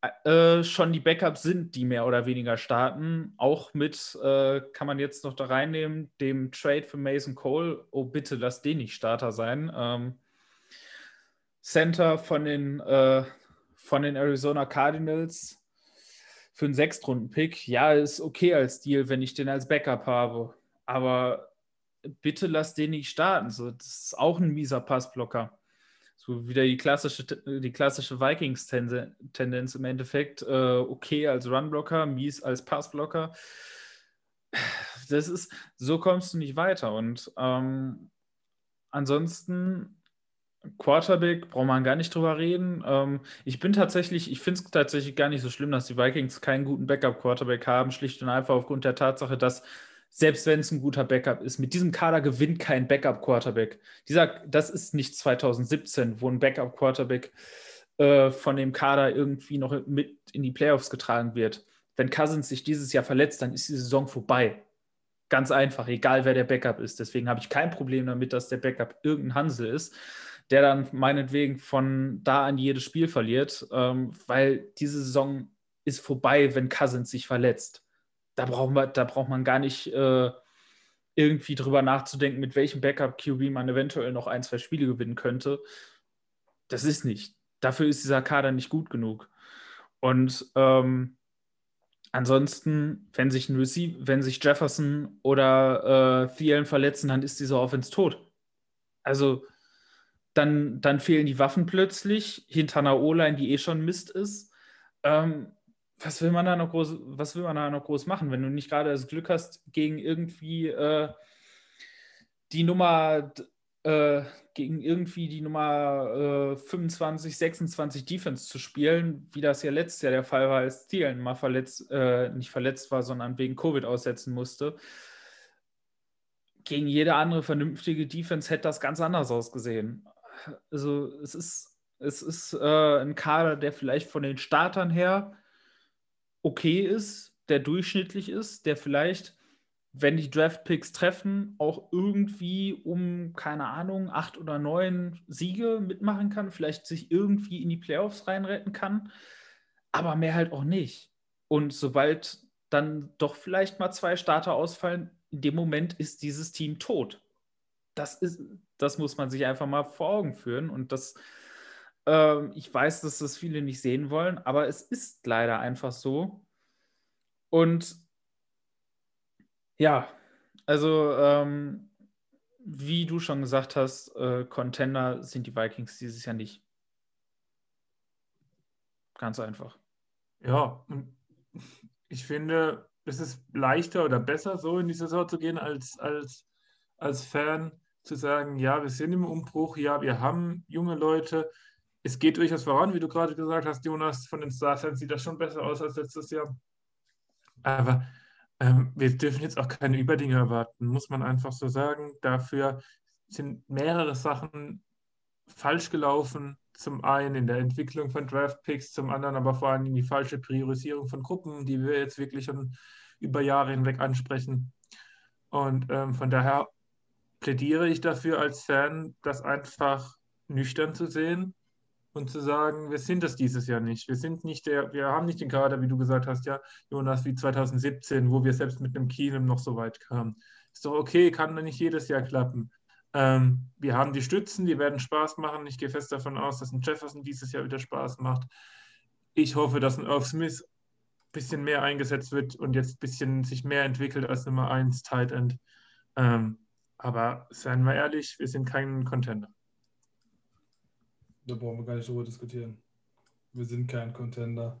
äh, schon die Backups sind, die mehr oder weniger starten. Auch mit, äh, kann man jetzt noch da reinnehmen, dem Trade für Mason Cole. Oh, bitte lass den nicht Starter sein. Ähm, Center von den, äh, von den Arizona Cardinals für einen Sechstrunden-Pick, ja, ist okay als Deal, wenn ich den als Backup habe. Aber bitte lass den nicht starten. So, das ist auch ein mieser Passblocker. So wieder die klassische, die klassische Vikings-Tendenz im Endeffekt. Äh, okay als Runblocker, mies als Passblocker. Das ist, so kommst du nicht weiter. Und ähm, ansonsten Quarterback braucht man gar nicht drüber reden. Ähm, ich bin tatsächlich, ich finde es tatsächlich gar nicht so schlimm, dass die Vikings keinen guten Backup-Quarterback haben, schlicht und einfach aufgrund der Tatsache, dass selbst wenn es ein guter Backup ist, mit diesem Kader gewinnt kein Backup-Quarterback. das ist nicht 2017, wo ein Backup-Quarterback äh, von dem Kader irgendwie noch mit in die Playoffs getragen wird. Wenn Cousins sich dieses Jahr verletzt, dann ist die Saison vorbei. Ganz einfach, egal wer der Backup ist. Deswegen habe ich kein Problem damit, dass der Backup irgendein Hansel ist der dann meinetwegen von da an jedes Spiel verliert, ähm, weil diese Saison ist vorbei, wenn Cousins sich verletzt. Da, brauchen wir, da braucht man gar nicht äh, irgendwie drüber nachzudenken, mit welchem Backup-QB man eventuell noch ein, zwei Spiele gewinnen könnte. Das ist nicht. Dafür ist dieser Kader nicht gut genug. Und ähm, ansonsten, wenn sich, ein wenn sich Jefferson oder äh, Thielen verletzen, dann ist diese Offense tot. Also dann, dann fehlen die Waffen plötzlich hinter einer O-Line, die eh schon Mist ist. Ähm, was will man da noch groß, was will man da noch groß machen, wenn du nicht gerade das Glück hast, gegen irgendwie äh, die Nummer äh, gegen irgendwie die Nummer äh, 25, 26 Defense zu spielen, wie das ja letztes Jahr der Fall war, als Thielen mal verletzt, äh, nicht verletzt war, sondern wegen Covid aussetzen musste. Gegen jede andere vernünftige Defense hätte das ganz anders ausgesehen also es ist, es ist äh, ein Kader, der vielleicht von den Startern her okay ist, der durchschnittlich ist, der vielleicht, wenn die Draft-Picks treffen, auch irgendwie um, keine Ahnung, acht oder neun Siege mitmachen kann, vielleicht sich irgendwie in die Playoffs reinretten kann, aber mehr halt auch nicht. Und sobald dann doch vielleicht mal zwei Starter ausfallen, in dem Moment ist dieses Team tot. Das ist, das muss man sich einfach mal vor Augen führen. Und das, äh, ich weiß, dass das viele nicht sehen wollen, aber es ist leider einfach so. Und ja, also ähm, wie du schon gesagt hast, äh, Contender sind die Vikings dieses Jahr nicht. Ganz einfach. Ja, ich finde, es ist leichter oder besser, so in die Saison zu gehen als, als, als Fan zu sagen, ja, wir sind im Umbruch, ja, wir haben junge Leute, es geht durchaus voran, wie du gerade gesagt hast, Jonas, von den Stars sieht das schon besser aus als letztes Jahr. Aber ähm, wir dürfen jetzt auch keine Überdinge erwarten, muss man einfach so sagen. Dafür sind mehrere Sachen falsch gelaufen. Zum einen in der Entwicklung von Draftpicks, zum anderen aber vor allem die falsche Priorisierung von Gruppen, die wir jetzt wirklich schon über Jahre hinweg ansprechen. Und ähm, von daher plädiere ich dafür als Fan, das einfach nüchtern zu sehen und zu sagen, wir sind das dieses Jahr nicht. Wir sind nicht der, wir haben nicht den Kader, wie du gesagt hast, ja, Jonas, wie 2017, wo wir selbst mit einem Keenum noch so weit kamen. Ist doch okay, kann doch nicht jedes Jahr klappen. Ähm, wir haben die Stützen, die werden Spaß machen. Ich gehe fest davon aus, dass ein Jefferson dieses Jahr wieder Spaß macht. Ich hoffe, dass ein Irv Smith ein bisschen mehr eingesetzt wird und jetzt ein bisschen sich mehr entwickelt als Nummer 1 Tight End. Ähm, aber seien wir ehrlich, wir sind kein Contender. Da brauchen wir gar nicht drüber diskutieren. Wir sind kein Contender.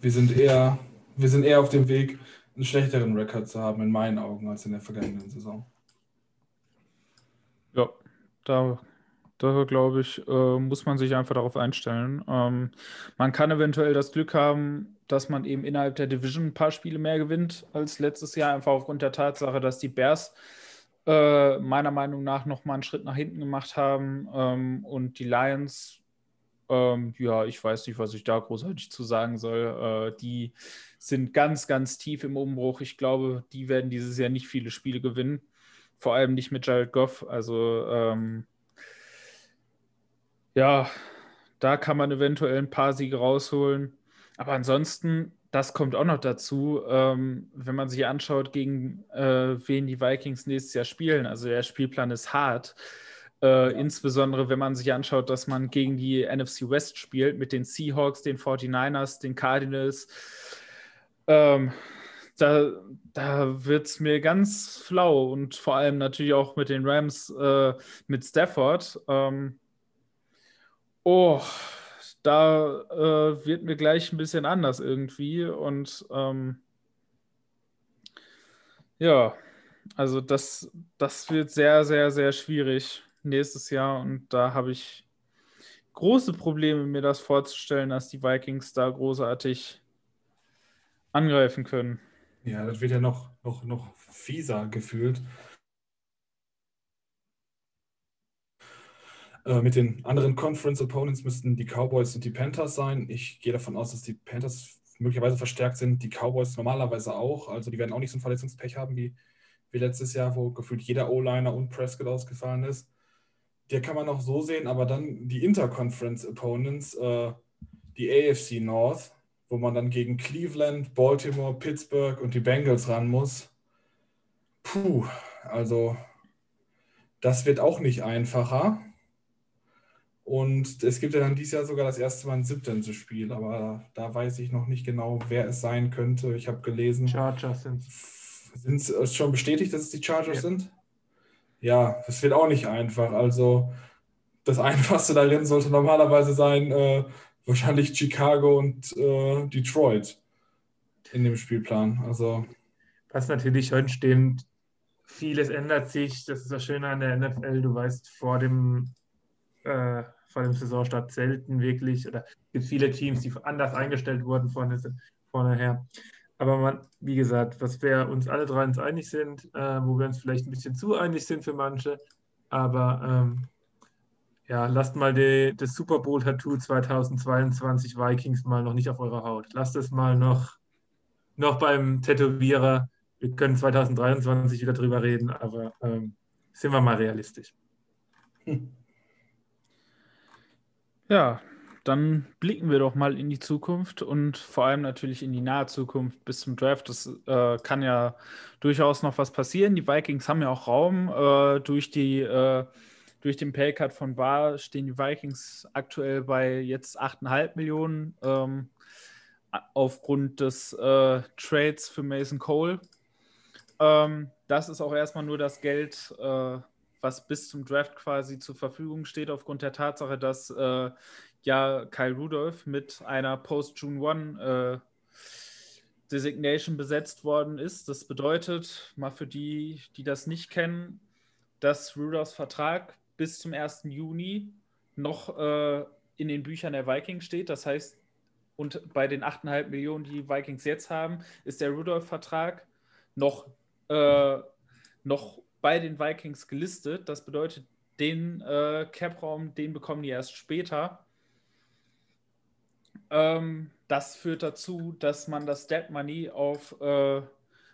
Wir sind eher, wir sind eher auf dem Weg, einen schlechteren Rekord zu haben, in meinen Augen, als in der vergangenen Saison. Ja, da, da glaube ich, äh, muss man sich einfach darauf einstellen. Ähm, man kann eventuell das Glück haben, dass man eben innerhalb der Division ein paar Spiele mehr gewinnt als letztes Jahr, einfach aufgrund der Tatsache, dass die Bears äh, meiner Meinung nach nochmal einen Schritt nach hinten gemacht haben. Ähm, und die Lions, ähm, ja, ich weiß nicht, was ich da großartig zu sagen soll. Äh, die sind ganz, ganz tief im Umbruch. Ich glaube, die werden dieses Jahr nicht viele Spiele gewinnen. Vor allem nicht mit Jared Goff. Also, ähm, ja, da kann man eventuell ein paar Siege rausholen. Aber ansonsten das kommt auch noch dazu, ähm, wenn man sich anschaut, gegen äh, wen die Vikings nächstes Jahr spielen. Also der Spielplan ist hart. Äh, ja. Insbesondere wenn man sich anschaut, dass man gegen die NFC West spielt mit den Seahawks, den 49ers, den Cardinals. Ähm, da, da wird es mir ganz flau und vor allem natürlich auch mit den Rams äh, mit Stafford. Ähm, oh, da äh, wird mir gleich ein bisschen anders irgendwie. Und ähm, ja, also das, das wird sehr, sehr, sehr schwierig nächstes Jahr. Und da habe ich große Probleme, mir das vorzustellen, dass die Vikings da großartig angreifen können. Ja, das wird ja noch, noch, noch fieser gefühlt. Äh, mit den anderen Conference Opponents müssten die Cowboys und die Panthers sein. Ich gehe davon aus, dass die Panthers möglicherweise verstärkt sind, die Cowboys normalerweise auch. Also die werden auch nicht so ein Verletzungspech haben wie, wie letztes Jahr, wo gefühlt jeder O-Liner und Prescott ausgefallen ist. Der kann man auch so sehen, aber dann die Interconference Opponents, äh, die AFC North, wo man dann gegen Cleveland, Baltimore, Pittsburgh und die Bengals ran muss. Puh, also das wird auch nicht einfacher. Und es gibt ja dann dieses Jahr sogar das erste Mal ein 17. Spiel, aber da weiß ich noch nicht genau, wer es sein könnte. Ich habe gelesen. Chargers sind es. Sind schon bestätigt, dass es die Chargers ja. sind? Ja, das wird auch nicht einfach. Also das Einfachste darin sollte normalerweise sein, äh, wahrscheinlich Chicago und äh, Detroit in dem Spielplan. Also. Was natürlich schon stimmt, vieles ändert sich. Das ist das Schöne an der NFL. Du weißt vor dem äh, vor dem Saisonstart selten wirklich, oder es gibt viele Teams, die anders eingestellt wurden vorne, vorneher. Aber man, wie gesagt, was wir uns alle drei uns einig sind, äh, wo wir uns vielleicht ein bisschen zu einig sind für manche, aber ähm, ja, lasst mal die, das Super Bowl-Tattoo 2022 Vikings mal noch nicht auf eurer Haut. Lasst es mal noch, noch beim Tätowierer. Wir können 2023 wieder drüber reden, aber ähm, sind wir mal realistisch. Hm. Ja, dann blicken wir doch mal in die Zukunft und vor allem natürlich in die nahe Zukunft bis zum Draft. Das äh, kann ja durchaus noch was passieren. Die Vikings haben ja auch Raum. Äh, durch, die, äh, durch den Paycut von Bar stehen die Vikings aktuell bei jetzt 8,5 Millionen ähm, aufgrund des äh, Trades für Mason Cole. Ähm, das ist auch erstmal nur das Geld äh, was bis zum Draft quasi zur Verfügung steht, aufgrund der Tatsache, dass äh, ja Kyle Rudolph mit einer Post-June 1 äh, Designation besetzt worden ist. Das bedeutet, mal für die, die das nicht kennen, dass Rudolphs Vertrag bis zum 1. Juni noch äh, in den Büchern der Vikings steht. Das heißt, und bei den 8,5 Millionen, die die Vikings jetzt haben, ist der Rudolph-Vertrag noch, äh, noch bei den Vikings gelistet. Das bedeutet, den äh, Cap-Raum, den bekommen die erst später. Ähm, das führt dazu, dass man das Dead Money auf, äh,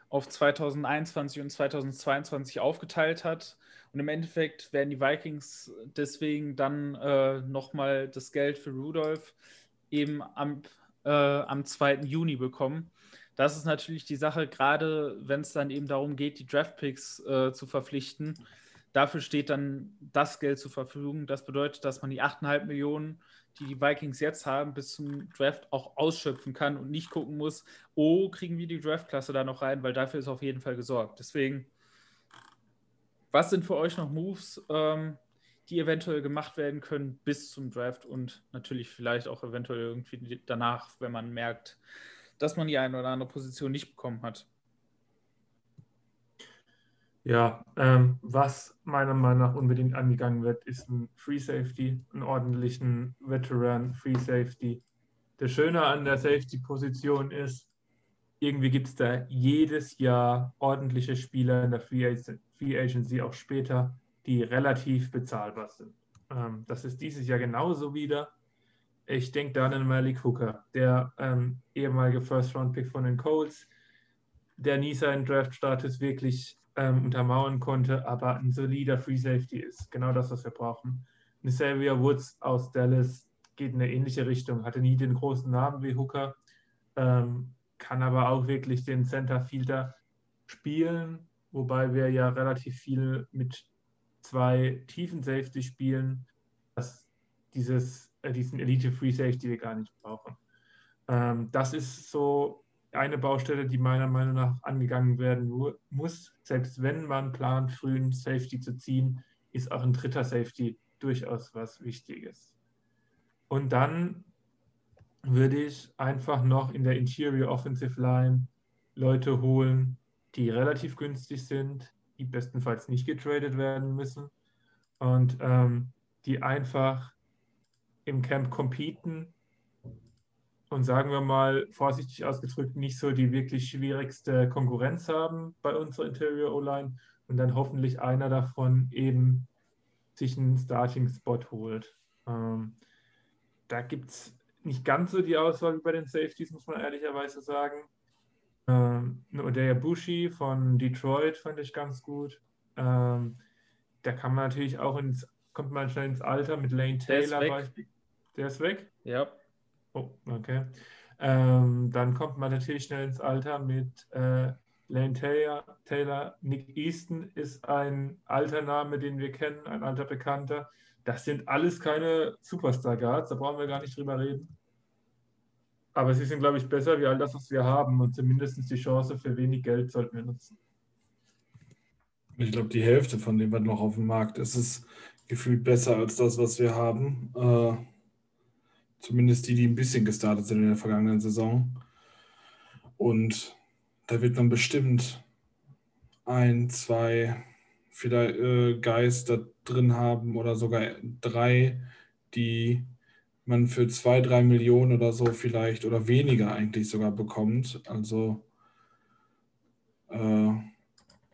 auf 2021 und 2022 aufgeteilt hat. Und im Endeffekt werden die Vikings deswegen dann äh, nochmal das Geld für Rudolph eben am, äh, am 2. Juni bekommen. Das ist natürlich die Sache, gerade wenn es dann eben darum geht, die Draftpicks äh, zu verpflichten. Dafür steht dann das Geld zur Verfügung. Das bedeutet, dass man die 8,5 Millionen, die die Vikings jetzt haben, bis zum Draft auch ausschöpfen kann und nicht gucken muss, oh, kriegen wir die Draftklasse da noch rein, weil dafür ist auf jeden Fall gesorgt. Deswegen, was sind für euch noch Moves, ähm, die eventuell gemacht werden können bis zum Draft und natürlich vielleicht auch eventuell irgendwie danach, wenn man merkt, dass man die eine oder andere Position nicht bekommen hat? Ja, ähm, was meiner Meinung nach unbedingt angegangen wird, ist ein Free Safety, einen ordentlichen Veteran Free Safety. Das Schöne an der Safety-Position ist, irgendwie gibt es da jedes Jahr ordentliche Spieler in der Free, Agency, auch später, die relativ bezahlbar sind. Ähm, das ist dieses Jahr genauso wieder. Ich denke da an Malik Hooker, der ähm, ehemalige First-Round-Pick von den Colts, der nie seinen Draft-Status wirklich ähm, untermauern konnte, aber ein solider Free Safety ist. Genau das, was wir brauchen. Eine Xavier Woods aus Dallas geht in eine ähnliche Richtung, hatte nie den großen Namen wie Hooker, ähm, kann aber auch wirklich den Centerfielder spielen, wobei wir ja relativ viel mit zwei tiefen Safety spielen, dass dieses, diesen Elite Free Safety wir gar nicht brauchen. Ähm, das ist so eine Baustelle, die meiner Meinung nach angegangen werden muss. Selbst wenn man plant, frühen Safety zu ziehen, ist auch ein dritter Safety durchaus was Wichtiges. Und dann würde ich einfach noch in der Interior Offensive Line Leute holen, die relativ günstig sind, die bestenfalls nicht getradet werden müssen und ähm, die einfach im Camp competen und sagen wir mal vorsichtig ausgedrückt nicht so die wirklich schwierigste Konkurrenz haben bei unserer Interior O-Line und dann hoffentlich einer davon eben sich einen Starting-Spot holt. Ähm, da gibt es nicht ganz so die Auswahl wie bei den Safeties, muss man ehrlicherweise sagen. Ähm, der Bushi von Detroit fand ich ganz gut. Ähm, da kann man natürlich auch ins, kommt man schnell ins Alter mit Lane Taylor. Der ist weg. Der ist weg? Ja. Oh, okay. Ähm, dann kommt man natürlich schnell ins Alter mit äh, Lane Taylor, Taylor. Nick Easton ist ein alter Name, den wir kennen, ein alter Bekannter. Das sind alles keine Superstar-Guards, da brauchen wir gar nicht drüber reden. Aber sie sind, glaube ich, besser wie all das, was wir haben. Und zumindest die Chance für wenig Geld sollten wir nutzen. Ich glaube, die Hälfte von dem, was noch auf dem Markt ist, ist gefühlt besser als das, was wir haben. Äh, Zumindest die, die ein bisschen gestartet sind in der vergangenen Saison. Und da wird man bestimmt ein, zwei vielleicht äh, Guys drin haben oder sogar drei, die man für zwei, drei Millionen oder so vielleicht oder weniger eigentlich sogar bekommt. Also äh,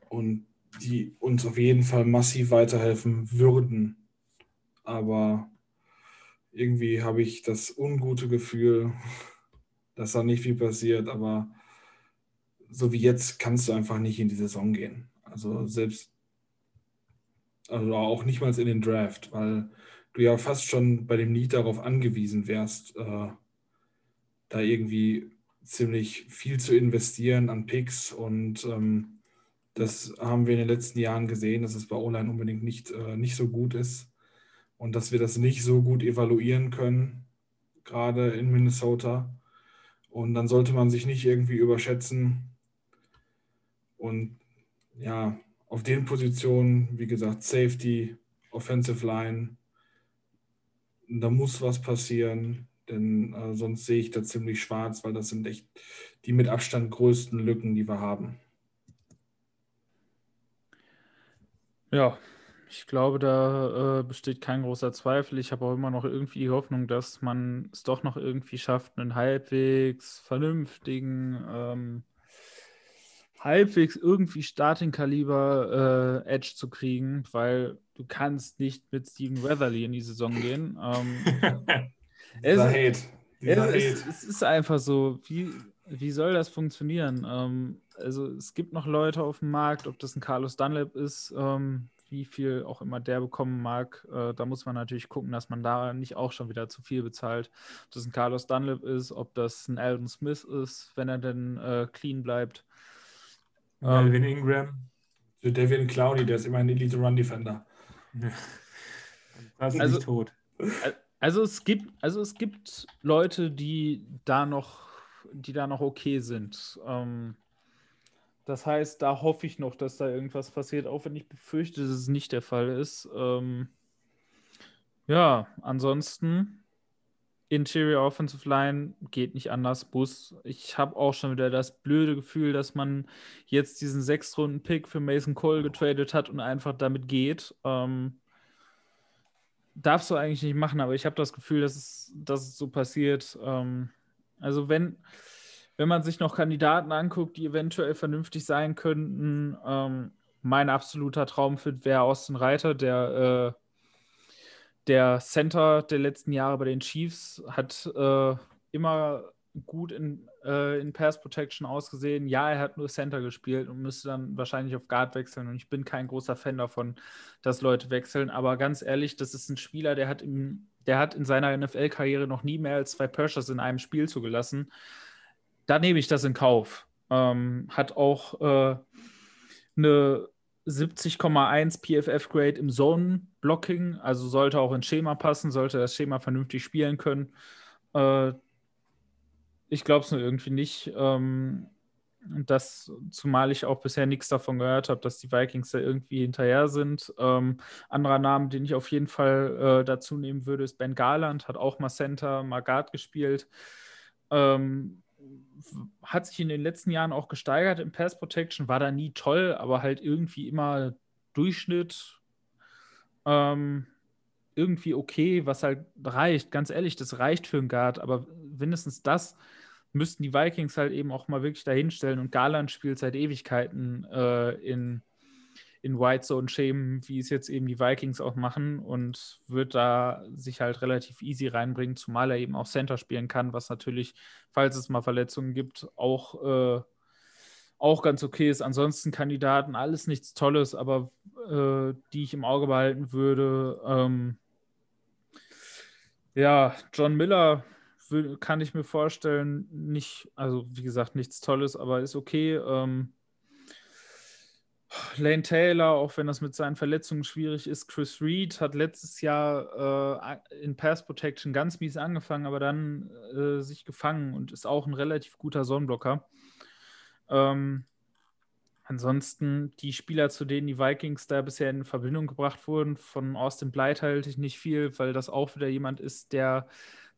und die uns auf jeden Fall massiv weiterhelfen würden. Aber irgendwie habe ich das ungute Gefühl, dass da nicht viel passiert, aber so wie jetzt kannst du einfach nicht in die Saison gehen. Also selbst, also auch nicht mal in den Draft, weil du ja fast schon bei dem Lied darauf angewiesen wärst, äh, da irgendwie ziemlich viel zu investieren an Picks und ähm, das haben wir in den letzten Jahren gesehen, dass es bei Online unbedingt nicht, äh, nicht so gut ist und dass wir das nicht so gut evaluieren können, gerade in Minnesota. Und dann sollte man sich nicht irgendwie überschätzen. Und ja, auf den Positionen, wie gesagt, Safety, Offensive Line, da muss was passieren, denn äh, sonst sehe ich da ziemlich schwarz, weil das sind echt die mit Abstand größten Lücken, die wir haben. Ja, Ich glaube, da äh, besteht kein großer Zweifel. Ich habe auch immer noch irgendwie die Hoffnung, dass man es doch noch irgendwie schafft, einen halbwegs vernünftigen, ähm, halbwegs irgendwie Starting-Kaliber äh, Edge zu kriegen, weil du kannst nicht mit Steven Weatherly in die Saison gehen. Ähm, es, Hate. Es, es, es, ist einfach so, wie, wie soll das funktionieren? Ähm, also es gibt noch Leute auf dem Markt, ob das ein Carlos Dunlap ist, ähm, wie viel auch immer der bekommen mag. Äh, da muss man natürlich gucken, dass man da nicht auch schon wieder zu viel bezahlt. Ob das ein Carlos Dunlap ist, ob das ein Alden Smith ist, wenn er denn äh, clean bleibt. Melvin ähm, Ingram. Für Devin Clowney, der ist immer ein Elite Run Defender. das ist also, tot. Also es gibt, also es gibt Leute, die da noch, die da noch okay sind. Ähm, das heißt, da hoffe ich noch, dass da irgendwas passiert, auch wenn ich befürchte, dass es nicht der Fall ist. Ähm, ja, ansonsten Interior Offensive Line geht nicht anders. Bus. Ich habe auch schon wieder das blöde Gefühl, dass man jetzt diesen Sechs-Runden-Pick für Mason Cole getradet hat und einfach damit geht. Ähm, darfst du eigentlich nicht machen, aber ich habe das Gefühl, dass es, dass es so passiert. Ähm, also wenn wenn man sich noch Kandidaten anguckt, die eventuell vernünftig sein könnten, ähm, mein absoluter Traumfit wäre Austin Reiter, der, äh, der Center der letzten Jahre bei den Chiefs, hat äh, immer gut in, äh, in Pass Protection ausgesehen. Ja, er hat nur Center gespielt und müsste dann wahrscheinlich auf Guard wechseln. Und ich bin kein großer Fan davon, dass Leute wechseln. Aber ganz ehrlich, das ist ein Spieler, der hat, im, der hat in seiner NFL-Karriere noch nie mehr als zwei Pressures in einem Spiel zugelassen da nehme ich das in Kauf. Ähm, hat auch äh, eine 70,1 PFF-Grade im Zone-Blocking, also sollte auch ins Schema passen, sollte das Schema vernünftig spielen können. Äh, ich glaube es nur irgendwie nicht. Ähm, das, zumal ich auch bisher nichts davon gehört habe, dass die Vikings da irgendwie hinterher sind. Ähm, anderer Name, den ich auf jeden Fall äh, dazu nehmen würde, ist Ben Garland, hat auch mal Center, mal Guard gespielt. Ähm, hat sich in den letzten Jahren auch gesteigert im Pass Protection, war da nie toll, aber halt irgendwie immer Durchschnitt. Ähm, irgendwie okay, was halt reicht. Ganz ehrlich, das reicht für einen Guard, aber mindestens das müssten die Vikings halt eben auch mal wirklich dahinstellen. Und Garland spielt seit Ewigkeiten äh, in in White Zone schämen, wie es jetzt eben die Vikings auch machen und wird da sich halt relativ easy reinbringen, zumal er eben auch Center spielen kann, was natürlich, falls es mal Verletzungen gibt, auch, äh, auch ganz okay ist. Ansonsten Kandidaten, alles nichts Tolles, aber äh, die ich im Auge behalten würde. Ähm, ja, John Miller kann ich mir vorstellen, nicht, also wie gesagt, nichts Tolles, aber ist okay. Ähm, Lane Taylor, auch wenn das mit seinen Verletzungen schwierig ist. Chris Reed hat letztes Jahr äh, in Pass Protection ganz mies angefangen, aber dann äh, sich gefangen und ist auch ein relativ guter Sonnenblocker. Ähm, ansonsten die Spieler, zu denen die Vikings da bisher in Verbindung gebracht wurden, von Austin Blythe halte ich nicht viel, weil das auch wieder jemand ist, der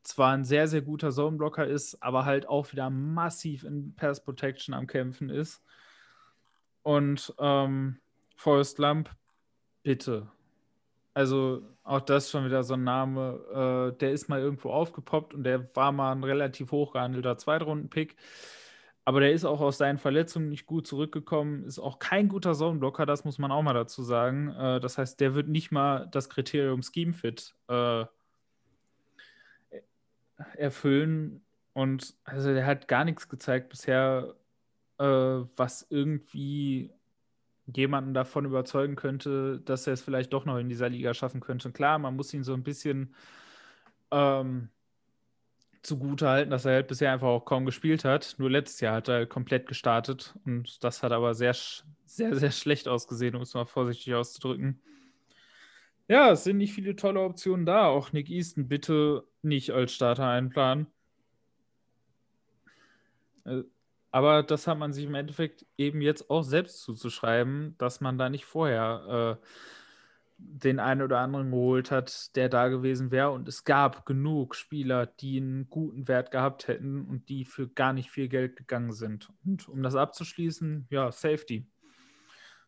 zwar ein sehr, sehr guter Zoneblocker ist, aber halt auch wieder massiv in Pass Protection am Kämpfen ist. Und ähm, Forrest Lump, bitte. Also auch das schon wieder so ein Name, äh, der ist mal irgendwo aufgepoppt und der war mal ein relativ hoch gehandelter Zweitrunden-Pick. Aber der ist auch aus seinen Verletzungen nicht gut zurückgekommen, ist auch kein guter Zoneblocker, das muss man auch mal dazu sagen. Äh, das heißt, der wird nicht mal das Kriterium Scheme Fit äh, erfüllen. Und also der hat gar nichts gezeigt bisher, äh, was irgendwie jemanden davon überzeugen könnte, dass er es vielleicht doch noch in dieser Liga schaffen könnte. Klar, man muss ihn so ein bisschen ähm, zugute halten, dass er halt bisher einfach auch kaum gespielt hat. Nur letztes Jahr hat er komplett gestartet und das hat aber sehr, sehr, sehr schlecht ausgesehen, um es mal vorsichtig auszudrücken. Ja, es sind nicht viele tolle Optionen da. Auch Nick Easton bitte nicht als Starter einplanen. Äh, aber das hat man sich im Endeffekt eben jetzt auch selbst zuzuschreiben, dass man da nicht vorher äh, den einen oder anderen geholt hat, der da gewesen wäre. Und es gab genug Spieler, die einen guten Wert gehabt hätten und die für gar nicht viel Geld gegangen sind. Und um das abzuschließen, ja, Safety.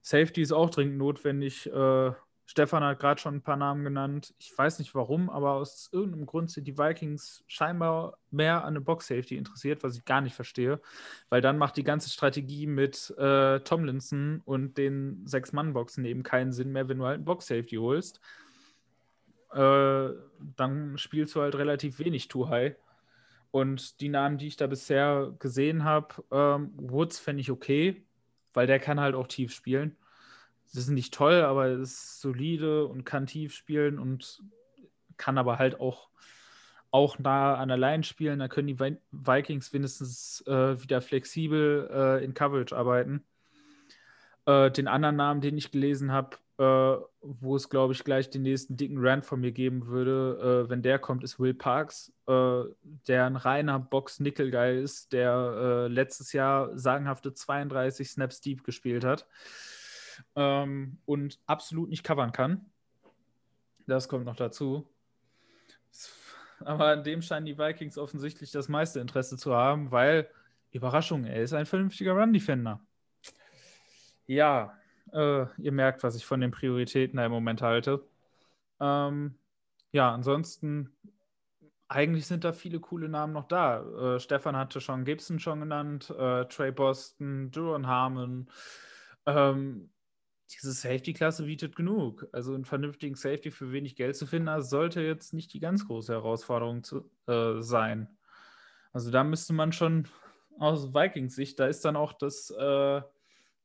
Safety ist auch dringend notwendig. Äh, Stefan hat gerade schon ein paar Namen genannt. Ich weiß nicht warum, aber aus irgendeinem Grund sind die Vikings scheinbar mehr an eine Box Safety interessiert, was ich gar nicht verstehe. Weil dann macht die ganze Strategie mit äh, Tomlinson und den Sechs-Mann-Boxen eben keinen Sinn mehr, wenn du halt einen Box Safety holst. Äh, dann spielst du halt relativ wenig Too High. Und die Namen, die ich da bisher gesehen habe, ähm, Woods fände ich okay, weil der kann halt auch tief spielen. Das ist nicht toll, aber es ist solide und kann tief spielen und kann aber halt auch, auch nah an der Line spielen. Da können die Vikings wenigstens äh, wieder flexibel äh, in Coverage arbeiten. Äh, den anderen Namen, den ich gelesen habe, äh, wo es, glaube ich, gleich den nächsten dicken Rant von mir geben würde, äh, wenn der kommt, ist Will Parks, äh, der ein reiner Box-Nickel-Guy ist, der letztes Jahr sagenhafte 32 Snaps Deep gespielt hat ähm, und absolut nicht covern kann. Das kommt noch dazu. Aber an dem scheinen die Vikings offensichtlich das meiste Interesse zu haben, weil, Überraschung, er ist ein vernünftiger Run-Defender. Ja, äh, ihr merkt, was ich von den Prioritäten da im Moment halte. Ähm, ja, ansonsten, eigentlich sind da viele coole Namen noch da. Äh, Stefan hatte schon Gibson schon genannt, äh, Trey Boston, Duron Harmon. Ähm, diese Safety-Klasse bietet genug. Also einen vernünftigen Safety für wenig Geld zu finden, das sollte jetzt nicht die ganz große Herausforderung zu, äh, sein. Also da müsste man schon aus Vikings Sicht, da ist dann auch das äh,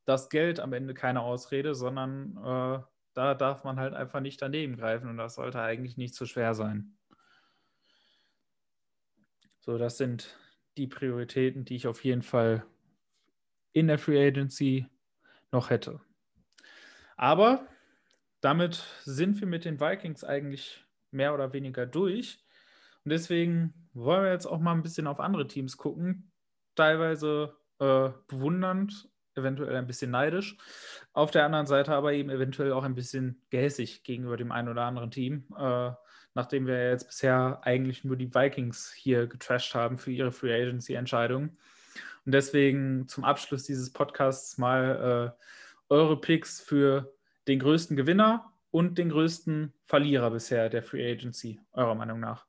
das Geld am Ende keine Ausrede, sondern äh, da darf man halt einfach nicht daneben greifen und das sollte eigentlich nicht zu schwer sein. So, das sind die Prioritäten, die ich auf jeden Fall in der Free Agency noch hätte. Aber damit sind wir mit den Vikings eigentlich mehr oder weniger durch. Und deswegen wollen wir jetzt auch mal ein bisschen auf andere Teams gucken. Teilweise äh, bewundernd eventuell ein bisschen neidisch. Auf der anderen Seite aber eben eventuell auch ein bisschen gehässig gegenüber dem einen oder anderen Team, äh, nachdem wir jetzt bisher eigentlich nur die Vikings hier getrashed haben für ihre Free Agency-Entscheidung. Und deswegen zum Abschluss dieses Podcasts mal äh, eure Picks für den größten Gewinner und den größten Verlierer bisher der Free Agency, eurer Meinung nach.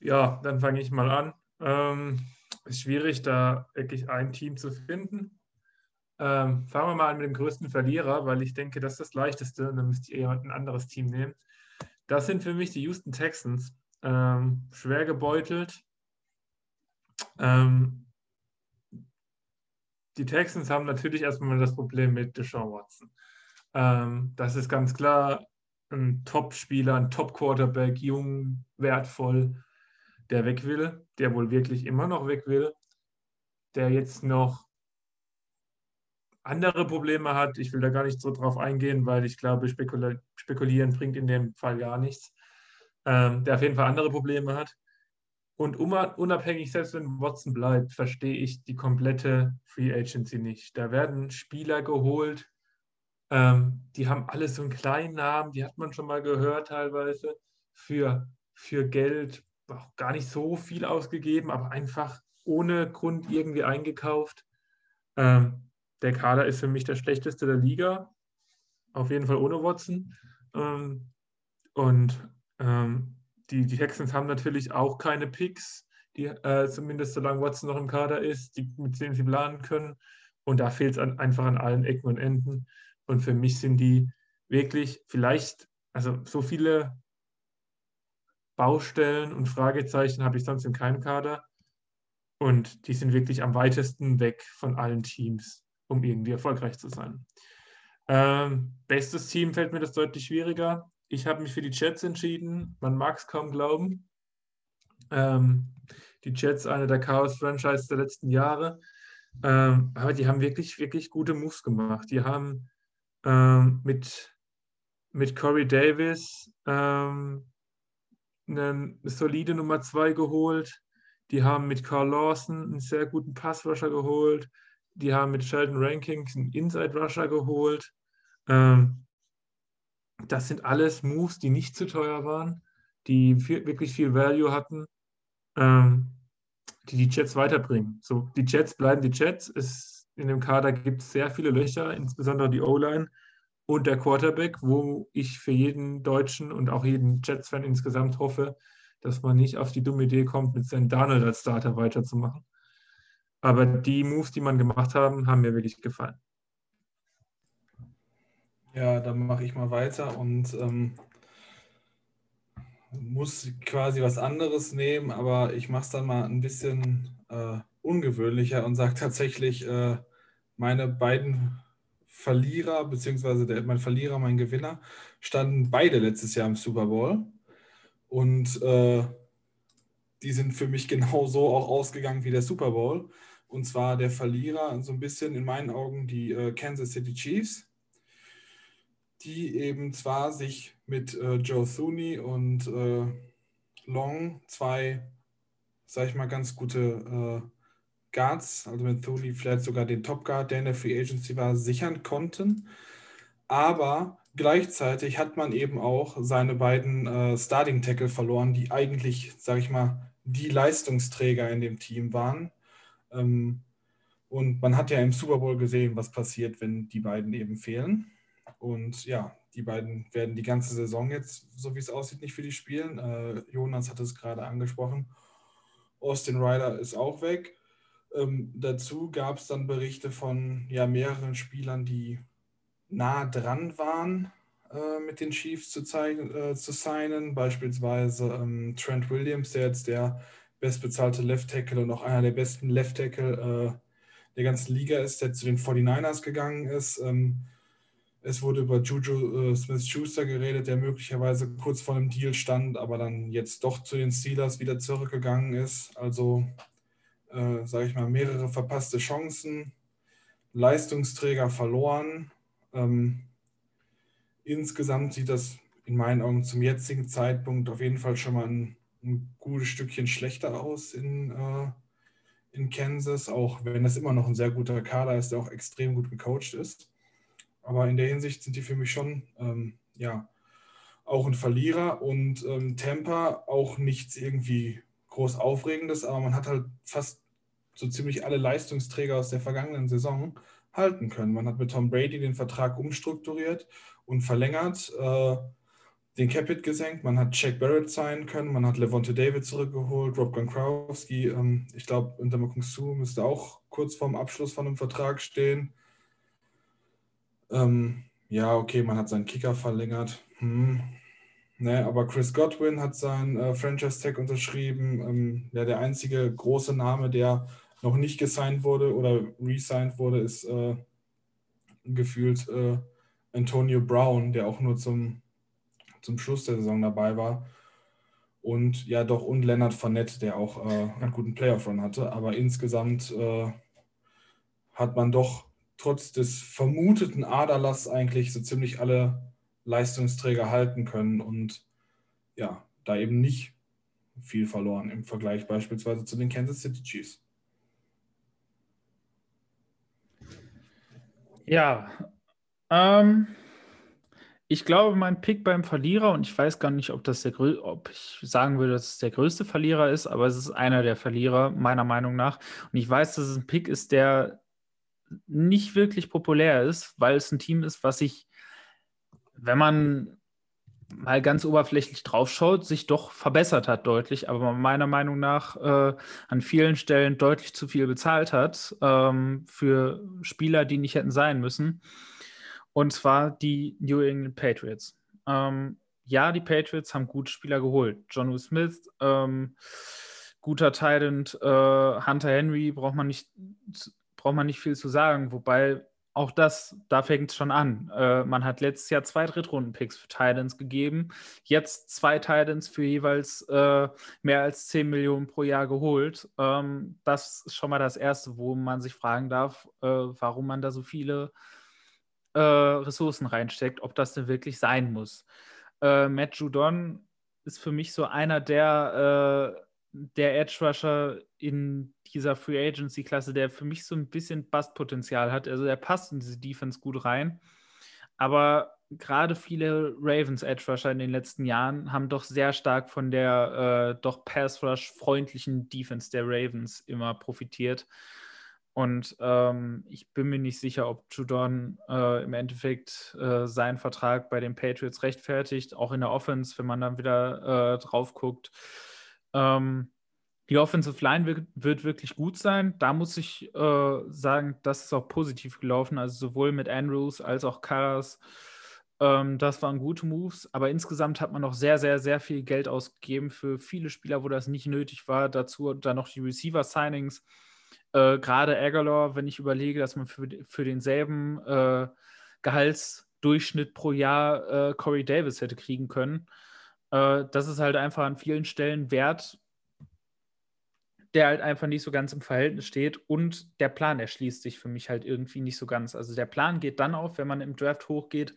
Ja, dann fange ich mal an. Ähm, ist schwierig, da wirklich ein Team zu finden. Ähm, fangen wir mal an mit dem größten Verlierer, weil ich denke, das ist das Leichteste. Dann müsst ihr jemand ein anderes Team nehmen. Das sind für mich die Houston Texans. Ähm, schwer gebeutelt. Ähm, die Texans haben natürlich erstmal das Problem mit Deshaun Watson. Ähm, das ist ganz klar ein Top-Spieler, ein Top-Quarterback, jung, wertvoll der weg will, der wohl wirklich immer noch weg will, der jetzt noch andere Probleme hat. Ich will da gar nicht so drauf eingehen, weil ich glaube, spekul spekulieren bringt in dem Fall gar nichts. Ähm, der auf jeden Fall andere Probleme hat. Und unabhängig, selbst wenn Watson bleibt, verstehe ich die komplette Free Agency nicht. Da werden Spieler geholt, ähm, die haben alle so einen kleinen Namen, die hat man schon mal gehört teilweise, für, für Geld, auch gar nicht so viel ausgegeben, aber einfach ohne Grund irgendwie eingekauft. Ähm, der Kader ist für mich der schlechteste der Liga, auf jeden Fall ohne Watson. Ähm, und ähm, die, die Texans haben natürlich auch keine Picks, die, äh, zumindest solange Watson noch im Kader ist, die, mit denen sie planen können. Und da fehlt es einfach an allen Ecken und Enden. Und für mich sind die wirklich vielleicht, also so viele Baustellen und Fragezeichen habe ich sonst in keinem Kader. Und die sind wirklich am weitesten weg von allen Teams, um irgendwie erfolgreich zu sein. Ähm, bestes Team fällt mir das deutlich schwieriger. Ich habe mich für die Jets entschieden. Man mag es kaum glauben. Ähm, die Jets, eine der Chaos-Franchise der letzten Jahre. Ähm, aber die haben wirklich, wirklich gute Moves gemacht. Die haben ähm, mit, mit Corey Davis ähm, eine solide Nummer 2 geholt. Die haben mit Carl Lawson einen sehr guten Passrusher geholt. Die haben mit Sheldon Rankings einen Inside Rusher geholt. Ähm, das sind alles Moves, die nicht zu teuer waren, die viel, wirklich viel Value hatten, ähm, die die Jets weiterbringen. So, die Jets bleiben die Jets. Es in dem Kader gibt es sehr viele Löcher, insbesondere die O-Line und der Quarterback, wo ich für jeden Deutschen und auch jeden Jets-Fan insgesamt hoffe, dass man nicht auf die dumme Idee kommt, mit Sam Darnold als Starter weiterzumachen. Aber die Moves, die man gemacht haben, haben mir wirklich gefallen. Ja, dann mache ich mal weiter und ähm, muss quasi was anderes nehmen, aber ich mache es dann mal ein bisschen äh, ungewöhnlicher und sage tatsächlich, äh, meine beiden Verlierer, beziehungsweise der, mein Verlierer, mein Gewinner, standen beide letztes Jahr im Super Bowl. Und äh, die sind für mich genauso auch ausgegangen wie der Super Bowl. Und zwar der Verlierer, so ein bisschen in meinen Augen die äh, Kansas City Chiefs, die eben zwar sich mit äh, Joe Thuney und äh, Long zwei, sag ich mal, ganz gute äh, Guards, also mit Thuli vielleicht sogar den Top Guard, der in der Free Agency war, sichern konnten. Aber gleichzeitig hat man eben auch seine beiden äh, Starting Tackle verloren, die eigentlich, sage ich mal, die Leistungsträger in dem Team waren. Ähm, und man hat ja im Super Bowl gesehen, was passiert, wenn die beiden eben fehlen. Und ja, die beiden werden die ganze Saison jetzt, so wie es aussieht, nicht für die spielen. Äh, Jonas hat es gerade angesprochen. Austin Ryder ist auch weg. Ähm, dazu gab es dann Berichte von ja, mehreren Spielern, die nah dran waren, äh, mit den Chiefs zu, äh, zu signen. Beispielsweise ähm, Trent Williams, der jetzt der bestbezahlte Left Tackle und auch einer der besten Left Tackle äh, der ganzen Liga ist, der zu den 49ers gegangen ist. Ähm, es wurde über Juju äh, Smith-Schuster geredet, der möglicherweise kurz vor einem Deal stand, aber dann jetzt doch zu den Steelers wieder zurückgegangen ist. Also äh, sage ich mal, mehrere verpasste Chancen, Leistungsträger verloren. Ähm, insgesamt sieht das in meinen Augen zum jetzigen Zeitpunkt auf jeden Fall schon mal ein, ein gutes Stückchen schlechter aus in, äh, in Kansas, auch wenn das immer noch ein sehr guter Kader ist, der auch extrem gut gecoacht ist. Aber in der Hinsicht sind die für mich schon ähm, ja, auch ein Verlierer und ähm, Tampa auch nichts irgendwie groß Aufregendes, aber man hat halt fast so ziemlich alle Leistungsträger aus der vergangenen Saison halten können. Man hat mit Tom Brady den Vertrag umstrukturiert und verlängert, äh, den Capit gesenkt, man hat Jack Barrett sein können, man hat Levante David zurückgeholt, Rob Gronkowski, ähm, ich glaube, Untermakung Su müsste auch kurz vorm Abschluss von einem Vertrag stehen. Ähm, ja, okay, man hat seinen Kicker verlängert. Hm. Ne, aber Chris Godwin hat seinen äh, Franchise-Tag unterschrieben. Ähm, ja, der einzige große Name, der noch nicht gesigned wurde oder resigned wurde, ist äh, gefühlt äh, Antonio Brown, der auch nur zum, zum Schluss der Saison dabei war. Und ja, doch, und Leonard Fournette, der auch äh, einen guten Playoff-Run hatte. Aber insgesamt äh, hat man doch trotz des vermuteten Aderlass eigentlich so ziemlich alle Leistungsträger halten können und ja, da eben nicht viel verloren im Vergleich beispielsweise zu den Kansas City Chiefs. Ja, ähm, ich glaube, mein Pick beim Verlierer, und ich weiß gar nicht, ob das der ob ich sagen würde, dass es der größte Verlierer ist, aber es ist einer der Verlierer, meiner Meinung nach. Und ich weiß, dass es ein Pick ist, der nicht wirklich populär ist, weil es ein Team ist, was sich, wenn man mal ganz oberflächlich draufschaut, sich doch verbessert hat deutlich, aber meiner Meinung nach äh, an vielen Stellen deutlich zu viel bezahlt hat ähm, für Spieler, die nicht hätten sein müssen. Und zwar die New England Patriots. Ähm, ja, die Patriots haben gute Spieler geholt. John Smith, ähm, guter Tident, äh, Hunter Henry braucht man nicht braucht man nicht viel zu sagen, wobei auch das, da fängt es schon an. Äh, man hat letztes Jahr zwei Drittrunden-Picks für Titans gegeben, jetzt zwei Titans für jeweils äh, mehr als 10 Millionen pro Jahr geholt. Ähm, das ist schon mal das Erste, wo man sich fragen darf, äh, warum man da so viele äh, Ressourcen reinsteckt, ob das denn wirklich sein muss. Äh, Matt Judon ist für mich so einer der, äh, der Edge Rusher in dieser Free Agency-Klasse, der für mich so ein bisschen Bust-Potenzial hat. Also er passt in diese Defense gut rein. Aber gerade viele Ravens Edge Rusher in den letzten Jahren haben doch sehr stark von der äh, doch Pass Rush freundlichen Defense der Ravens immer profitiert. Und ähm, ich bin mir nicht sicher, ob Judon äh, im Endeffekt äh, seinen Vertrag bei den Patriots rechtfertigt, auch in der Offense, wenn man dann wieder äh, drauf guckt. Ähm, die Offensive Line wird, wird, wirklich gut sein. Da muss ich äh, sagen, das ist auch positiv gelaufen. Also sowohl mit Andrews als auch Karas. Ähm, das waren gute Moves. Aber insgesamt hat man noch sehr, sehr, sehr viel Geld ausgegeben für viele Spieler, wo das nicht nötig war. Dazu dann noch die Receiver-Signings äh, Gerade Aguilar, wenn ich überlege, dass man für, für denselben äh, Gehaltsdurchschnitt pro Jahr äh, Corey Davis hätte kriegen können, äh, das ist halt einfach an vielen Stellen wert, der halt einfach nicht so ganz im Verhältnis steht und der Plan erschließt sich für mich halt irgendwie nicht so ganz. Also der Plan geht dann auf, wenn man im Draft hochgeht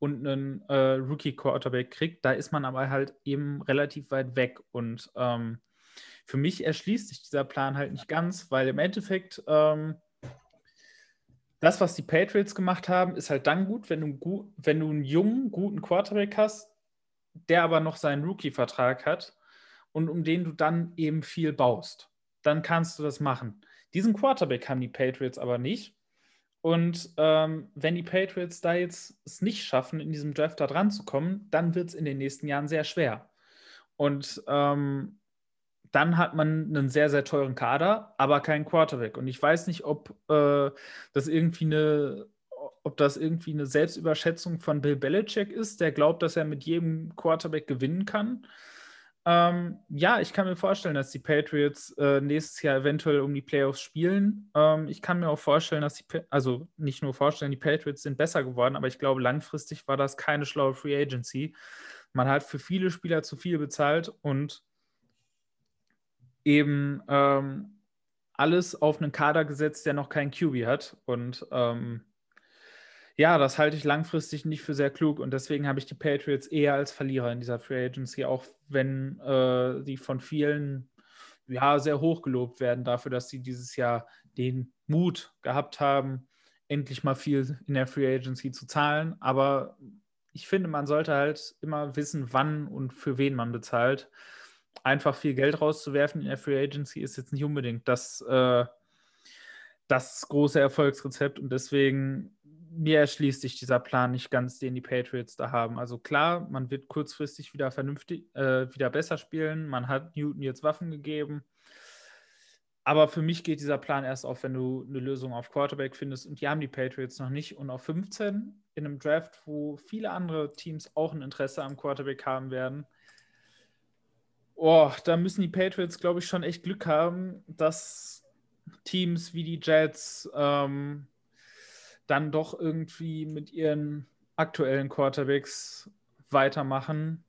und einen äh, Rookie-Quarterback kriegt. Da ist man aber halt eben relativ weit weg und ähm, für mich erschließt sich dieser Plan halt nicht ganz, weil im Endeffekt ähm, das, was die Patriots gemacht haben, ist halt dann gut, wenn du, wenn du einen jungen, guten Quarterback hast, der aber noch seinen Rookie-Vertrag hat und um den du dann eben viel baust. Dann kannst du das machen. Diesen Quarterback haben die Patriots aber nicht. Und ähm, wenn die Patriots da jetzt es nicht schaffen, in diesem Draft da dran zu kommen, dann wird es in den nächsten Jahren sehr schwer. Und ähm, dann hat man einen sehr, sehr teuren Kader, aber keinen Quarterback. Und ich weiß nicht, ob äh, das irgendwie eine, ob das irgendwie eine Selbstüberschätzung von Bill Belichick ist, der glaubt, dass er mit jedem Quarterback gewinnen kann. Ähm, ja, ich kann mir vorstellen, dass die Patriots äh, nächstes Jahr eventuell um die Playoffs spielen. Ähm, ich kann mir auch vorstellen, dass die, pa also nicht nur vorstellen, die Patriots sind besser geworden, aber ich glaube, langfristig war das keine schlaue Free Agency. Man hat für viele Spieler zu viel bezahlt und eben ähm, alles auf einen Kader gesetzt, der noch keinen QB hat. Und ähm, ja, das halte ich langfristig nicht für sehr klug und deswegen habe ich die Patriots eher als Verlierer in dieser Free Agency, auch wenn äh, von vielen ja sehr hoch gelobt werden dafür, dass sie dieses Jahr den Mut gehabt haben, endlich mal viel in der Free Agency zu zahlen. Aber ich finde, man sollte halt immer wissen, wann und für wen man bezahlt einfach viel Geld rauszuwerfen in der Free Agency ist jetzt nicht unbedingt das, äh, das große Erfolgsrezept und deswegen mir erschließt sich dieser Plan nicht ganz, den die Patriots da haben. Also klar, man wird kurzfristig wieder vernünftig, äh, wieder besser spielen. Man hat Newton jetzt Waffen gegeben. Aber für mich geht dieser Plan erst auf, wenn du eine Lösung auf Quarterback findest. Und die haben die Patriots noch nicht. Und auf 15 in einem Draft, wo viele andere Teams auch ein Interesse am Quarterback haben werden, Oh, da müssen die Patriots, glaube ich, schon echt Glück haben, dass Teams wie die Jets ähm, dann doch irgendwie mit ihren aktuellen Quarterbacks weitermachen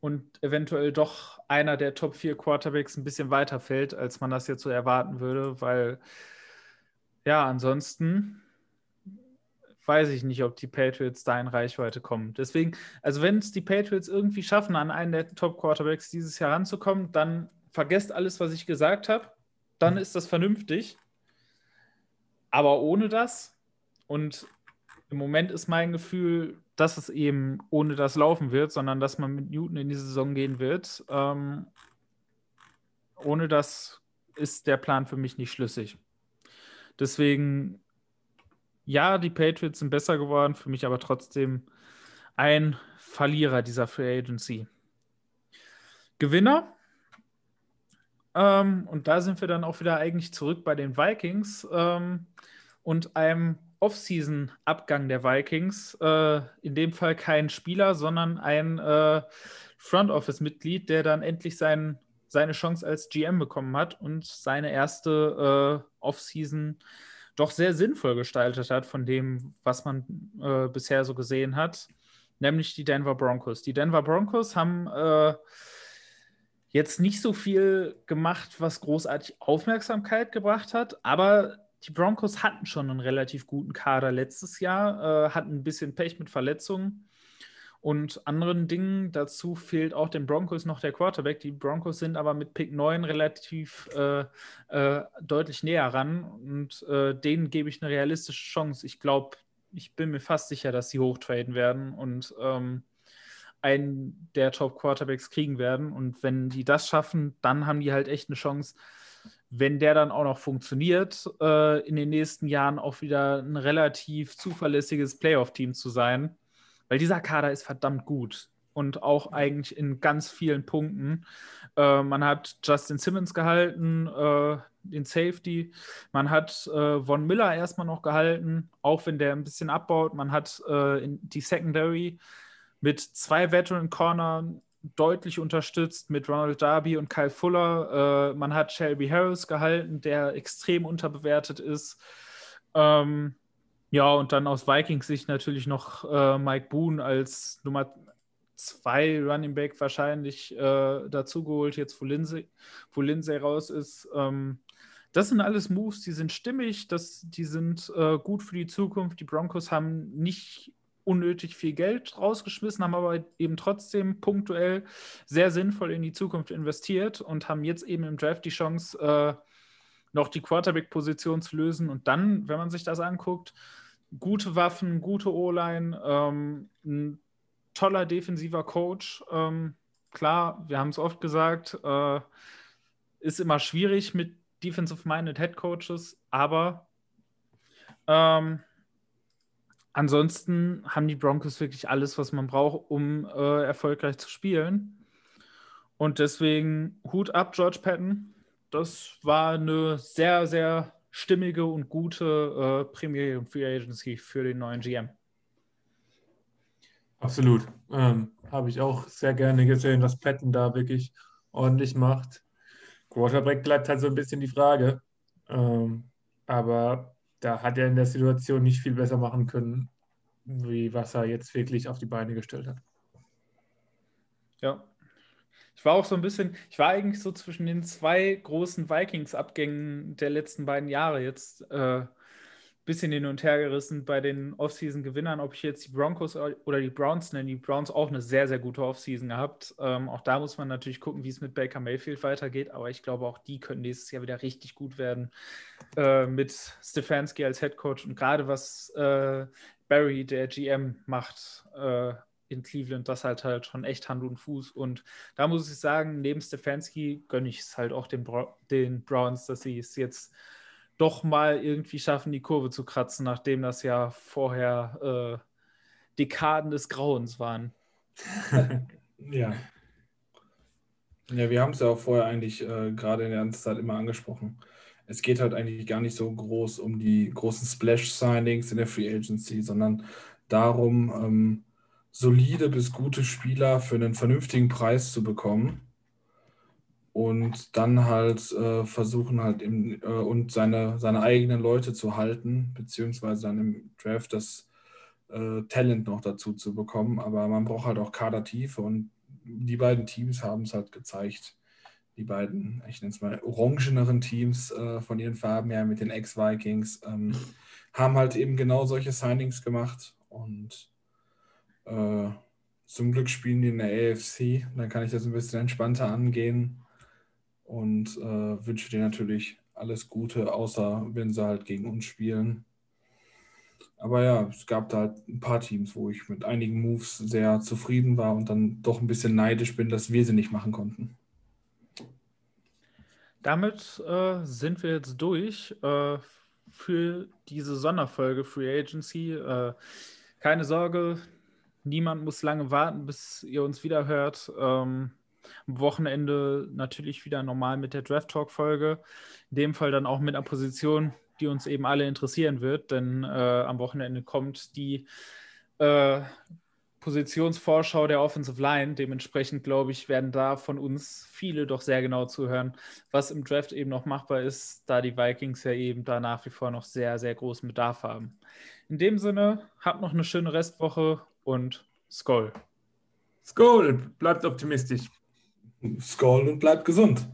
und eventuell doch einer der Top 4 Quarterbacks ein bisschen weiterfällt, als man das jetzt so erwarten würde, weil ja, ansonsten weiß ich nicht, ob die Patriots da in Reichweite kommen. Deswegen, also wenn es die Patriots irgendwie schaffen, an einen der Top-Quarterbacks dieses Jahr ranzukommen, dann vergesst alles, was ich gesagt habe. Dann ist das vernünftig. Aber ohne das und im Moment ist mein Gefühl, dass es eben ohne das laufen wird, sondern dass man mit Newton in die Saison gehen wird. Ähm, ohne das ist der Plan für mich nicht schlüssig. Deswegen ja, die Patriots sind besser geworden, für mich aber trotzdem ein Verlierer dieser Free Agency. Gewinner. Ähm, und da sind wir dann auch wieder eigentlich zurück bei den Vikings ähm, und einem Off-Season-Abgang der Vikings. Äh, in dem Fall kein Spieler, sondern ein äh, Front Office-Mitglied, der dann endlich sein, seine Chance als GM bekommen hat und seine erste äh, Off-Season doch sehr sinnvoll gestaltet hat von dem, was man äh, bisher so gesehen hat, nämlich die Denver Broncos. Die Denver Broncos haben äh, jetzt nicht so viel gemacht, was großartig Aufmerksamkeit gebracht hat, aber die Broncos hatten schon einen relativ guten Kader letztes Jahr, äh, hatten ein bisschen Pech mit Verletzungen und anderen Dingen. Dazu fehlt auch den Broncos noch der Quarterback. Die Broncos sind aber mit Pick 9 relativ äh, äh, deutlich näher ran und äh, denen gebe ich eine realistische Chance. Ich glaube, ich bin mir fast sicher, dass sie hochtraden werden und ähm, einen der Top-Quarterbacks kriegen werden. Und wenn die das schaffen, dann haben die halt echt eine Chance, wenn der dann auch noch funktioniert, äh, in den nächsten Jahren auch wieder ein relativ zuverlässiges Playoff-Team zu sein. Weil dieser Kader ist verdammt gut und auch eigentlich in ganz vielen Punkten. Äh, man hat Justin Simmons gehalten, äh, den Safety. Man hat äh, Von Miller erstmal noch gehalten, auch wenn der ein bisschen abbaut. Man hat äh, die Secondary mit zwei Veteran Cornern deutlich unterstützt mit Ronald Darby und Kyle Fuller. Äh, man hat Shelby Harris gehalten, der extrem unterbewertet ist. Ähm, ja, und dann aus Vikings Sicht natürlich noch äh, Mike Boone als Nummer zwei Running Back wahrscheinlich äh, dazugeholt, jetzt wo Lindsay, wo Lindsay raus ist. Ähm, das sind alles Moves, die sind stimmig, das, die sind äh, gut für die Zukunft. Die Broncos haben nicht unnötig viel Geld rausgeschmissen, haben aber eben trotzdem punktuell sehr sinnvoll in die Zukunft investiert und haben jetzt eben im Draft die Chance, äh, noch die Quarterback-Position zu lösen. Und dann, wenn man sich das anguckt, gute Waffen, gute O-Line, ähm, ein toller defensiver Coach. Ähm, klar, wir haben es oft gesagt, äh, ist immer schwierig mit defensive-minded Head Coaches, aber ähm, ansonsten haben die Broncos wirklich alles, was man braucht, um äh, erfolgreich zu spielen. Und deswegen Hut ab, George Patton. Das war eine sehr, sehr stimmige und gute äh, Premiere Free Agency für den neuen GM. Absolut. Ähm, Habe ich auch sehr gerne gesehen, dass Patton da wirklich ordentlich macht. Quarterback bleibt halt so ein bisschen die Frage. Ähm, aber da hat er in der Situation nicht viel besser machen können, wie was er jetzt wirklich auf die Beine gestellt hat. Ja. Ich war auch so ein bisschen, ich war eigentlich so zwischen den zwei großen Vikings-Abgängen der letzten beiden Jahre jetzt äh, bisschen hin und her gerissen bei den Offseason-Gewinnern, ob ich jetzt die Broncos oder die Browns nenne. Die Browns auch eine sehr, sehr gute Offseason gehabt. Ähm, auch da muss man natürlich gucken, wie es mit Baker Mayfield weitergeht, aber ich glaube, auch die können nächstes Jahr wieder richtig gut werden äh, mit Stefanski als Head Coach und gerade was äh, Barry, der GM, macht. Äh, in Cleveland, das halt halt schon echt Hand und Fuß. Und da muss ich sagen, neben Stefanski gönne ich es halt auch den, Bra den Browns, dass sie es jetzt doch mal irgendwie schaffen, die Kurve zu kratzen, nachdem das ja vorher äh, Dekaden des Grauens waren. ja. Ja, wir haben es ja auch vorher eigentlich äh, gerade in der ganzen Zeit immer angesprochen. Es geht halt eigentlich gar nicht so groß um die großen Splash-Signings in der Free Agency, sondern darum, ähm, solide bis gute Spieler für einen vernünftigen Preis zu bekommen und dann halt äh, versuchen halt im, äh, und seine, seine eigenen Leute zu halten, beziehungsweise dann im Draft das äh, Talent noch dazu zu bekommen. Aber man braucht halt auch Kadertiefe und die beiden Teams haben es halt gezeigt. Die beiden, ich nenne es mal, orangeneren Teams äh, von ihren Farben her mit den Ex-Vikings ähm, haben halt eben genau solche Signings gemacht und äh, zum Glück spielen die in der AFC. Dann kann ich das ein bisschen entspannter angehen und äh, wünsche dir natürlich alles Gute, außer wenn sie halt gegen uns spielen. Aber ja, es gab da halt ein paar Teams, wo ich mit einigen Moves sehr zufrieden war und dann doch ein bisschen neidisch bin, dass wir sie nicht machen konnten. Damit äh, sind wir jetzt durch äh, für diese Sonderfolge Free Agency. Äh, keine Sorge, niemand muss lange warten, bis ihr uns wieder hört. Ähm, am Wochenende natürlich wieder normal mit der Draft Talk Folge. In dem Fall dann auch mit einer Position, die uns eben alle interessieren wird, denn äh, am Wochenende kommt die äh, Positionsvorschau der Offensive Line. Dementsprechend, glaube ich, werden da von uns viele doch sehr genau zuhören, was im Draft eben noch machbar ist, da die Vikings ja eben da nach wie vor noch sehr, sehr großen Bedarf haben. In dem Sinne, habt noch eine schöne Restwoche und Skoll. Skoll, bleibt optimistisch. Skull und bleibt gesund.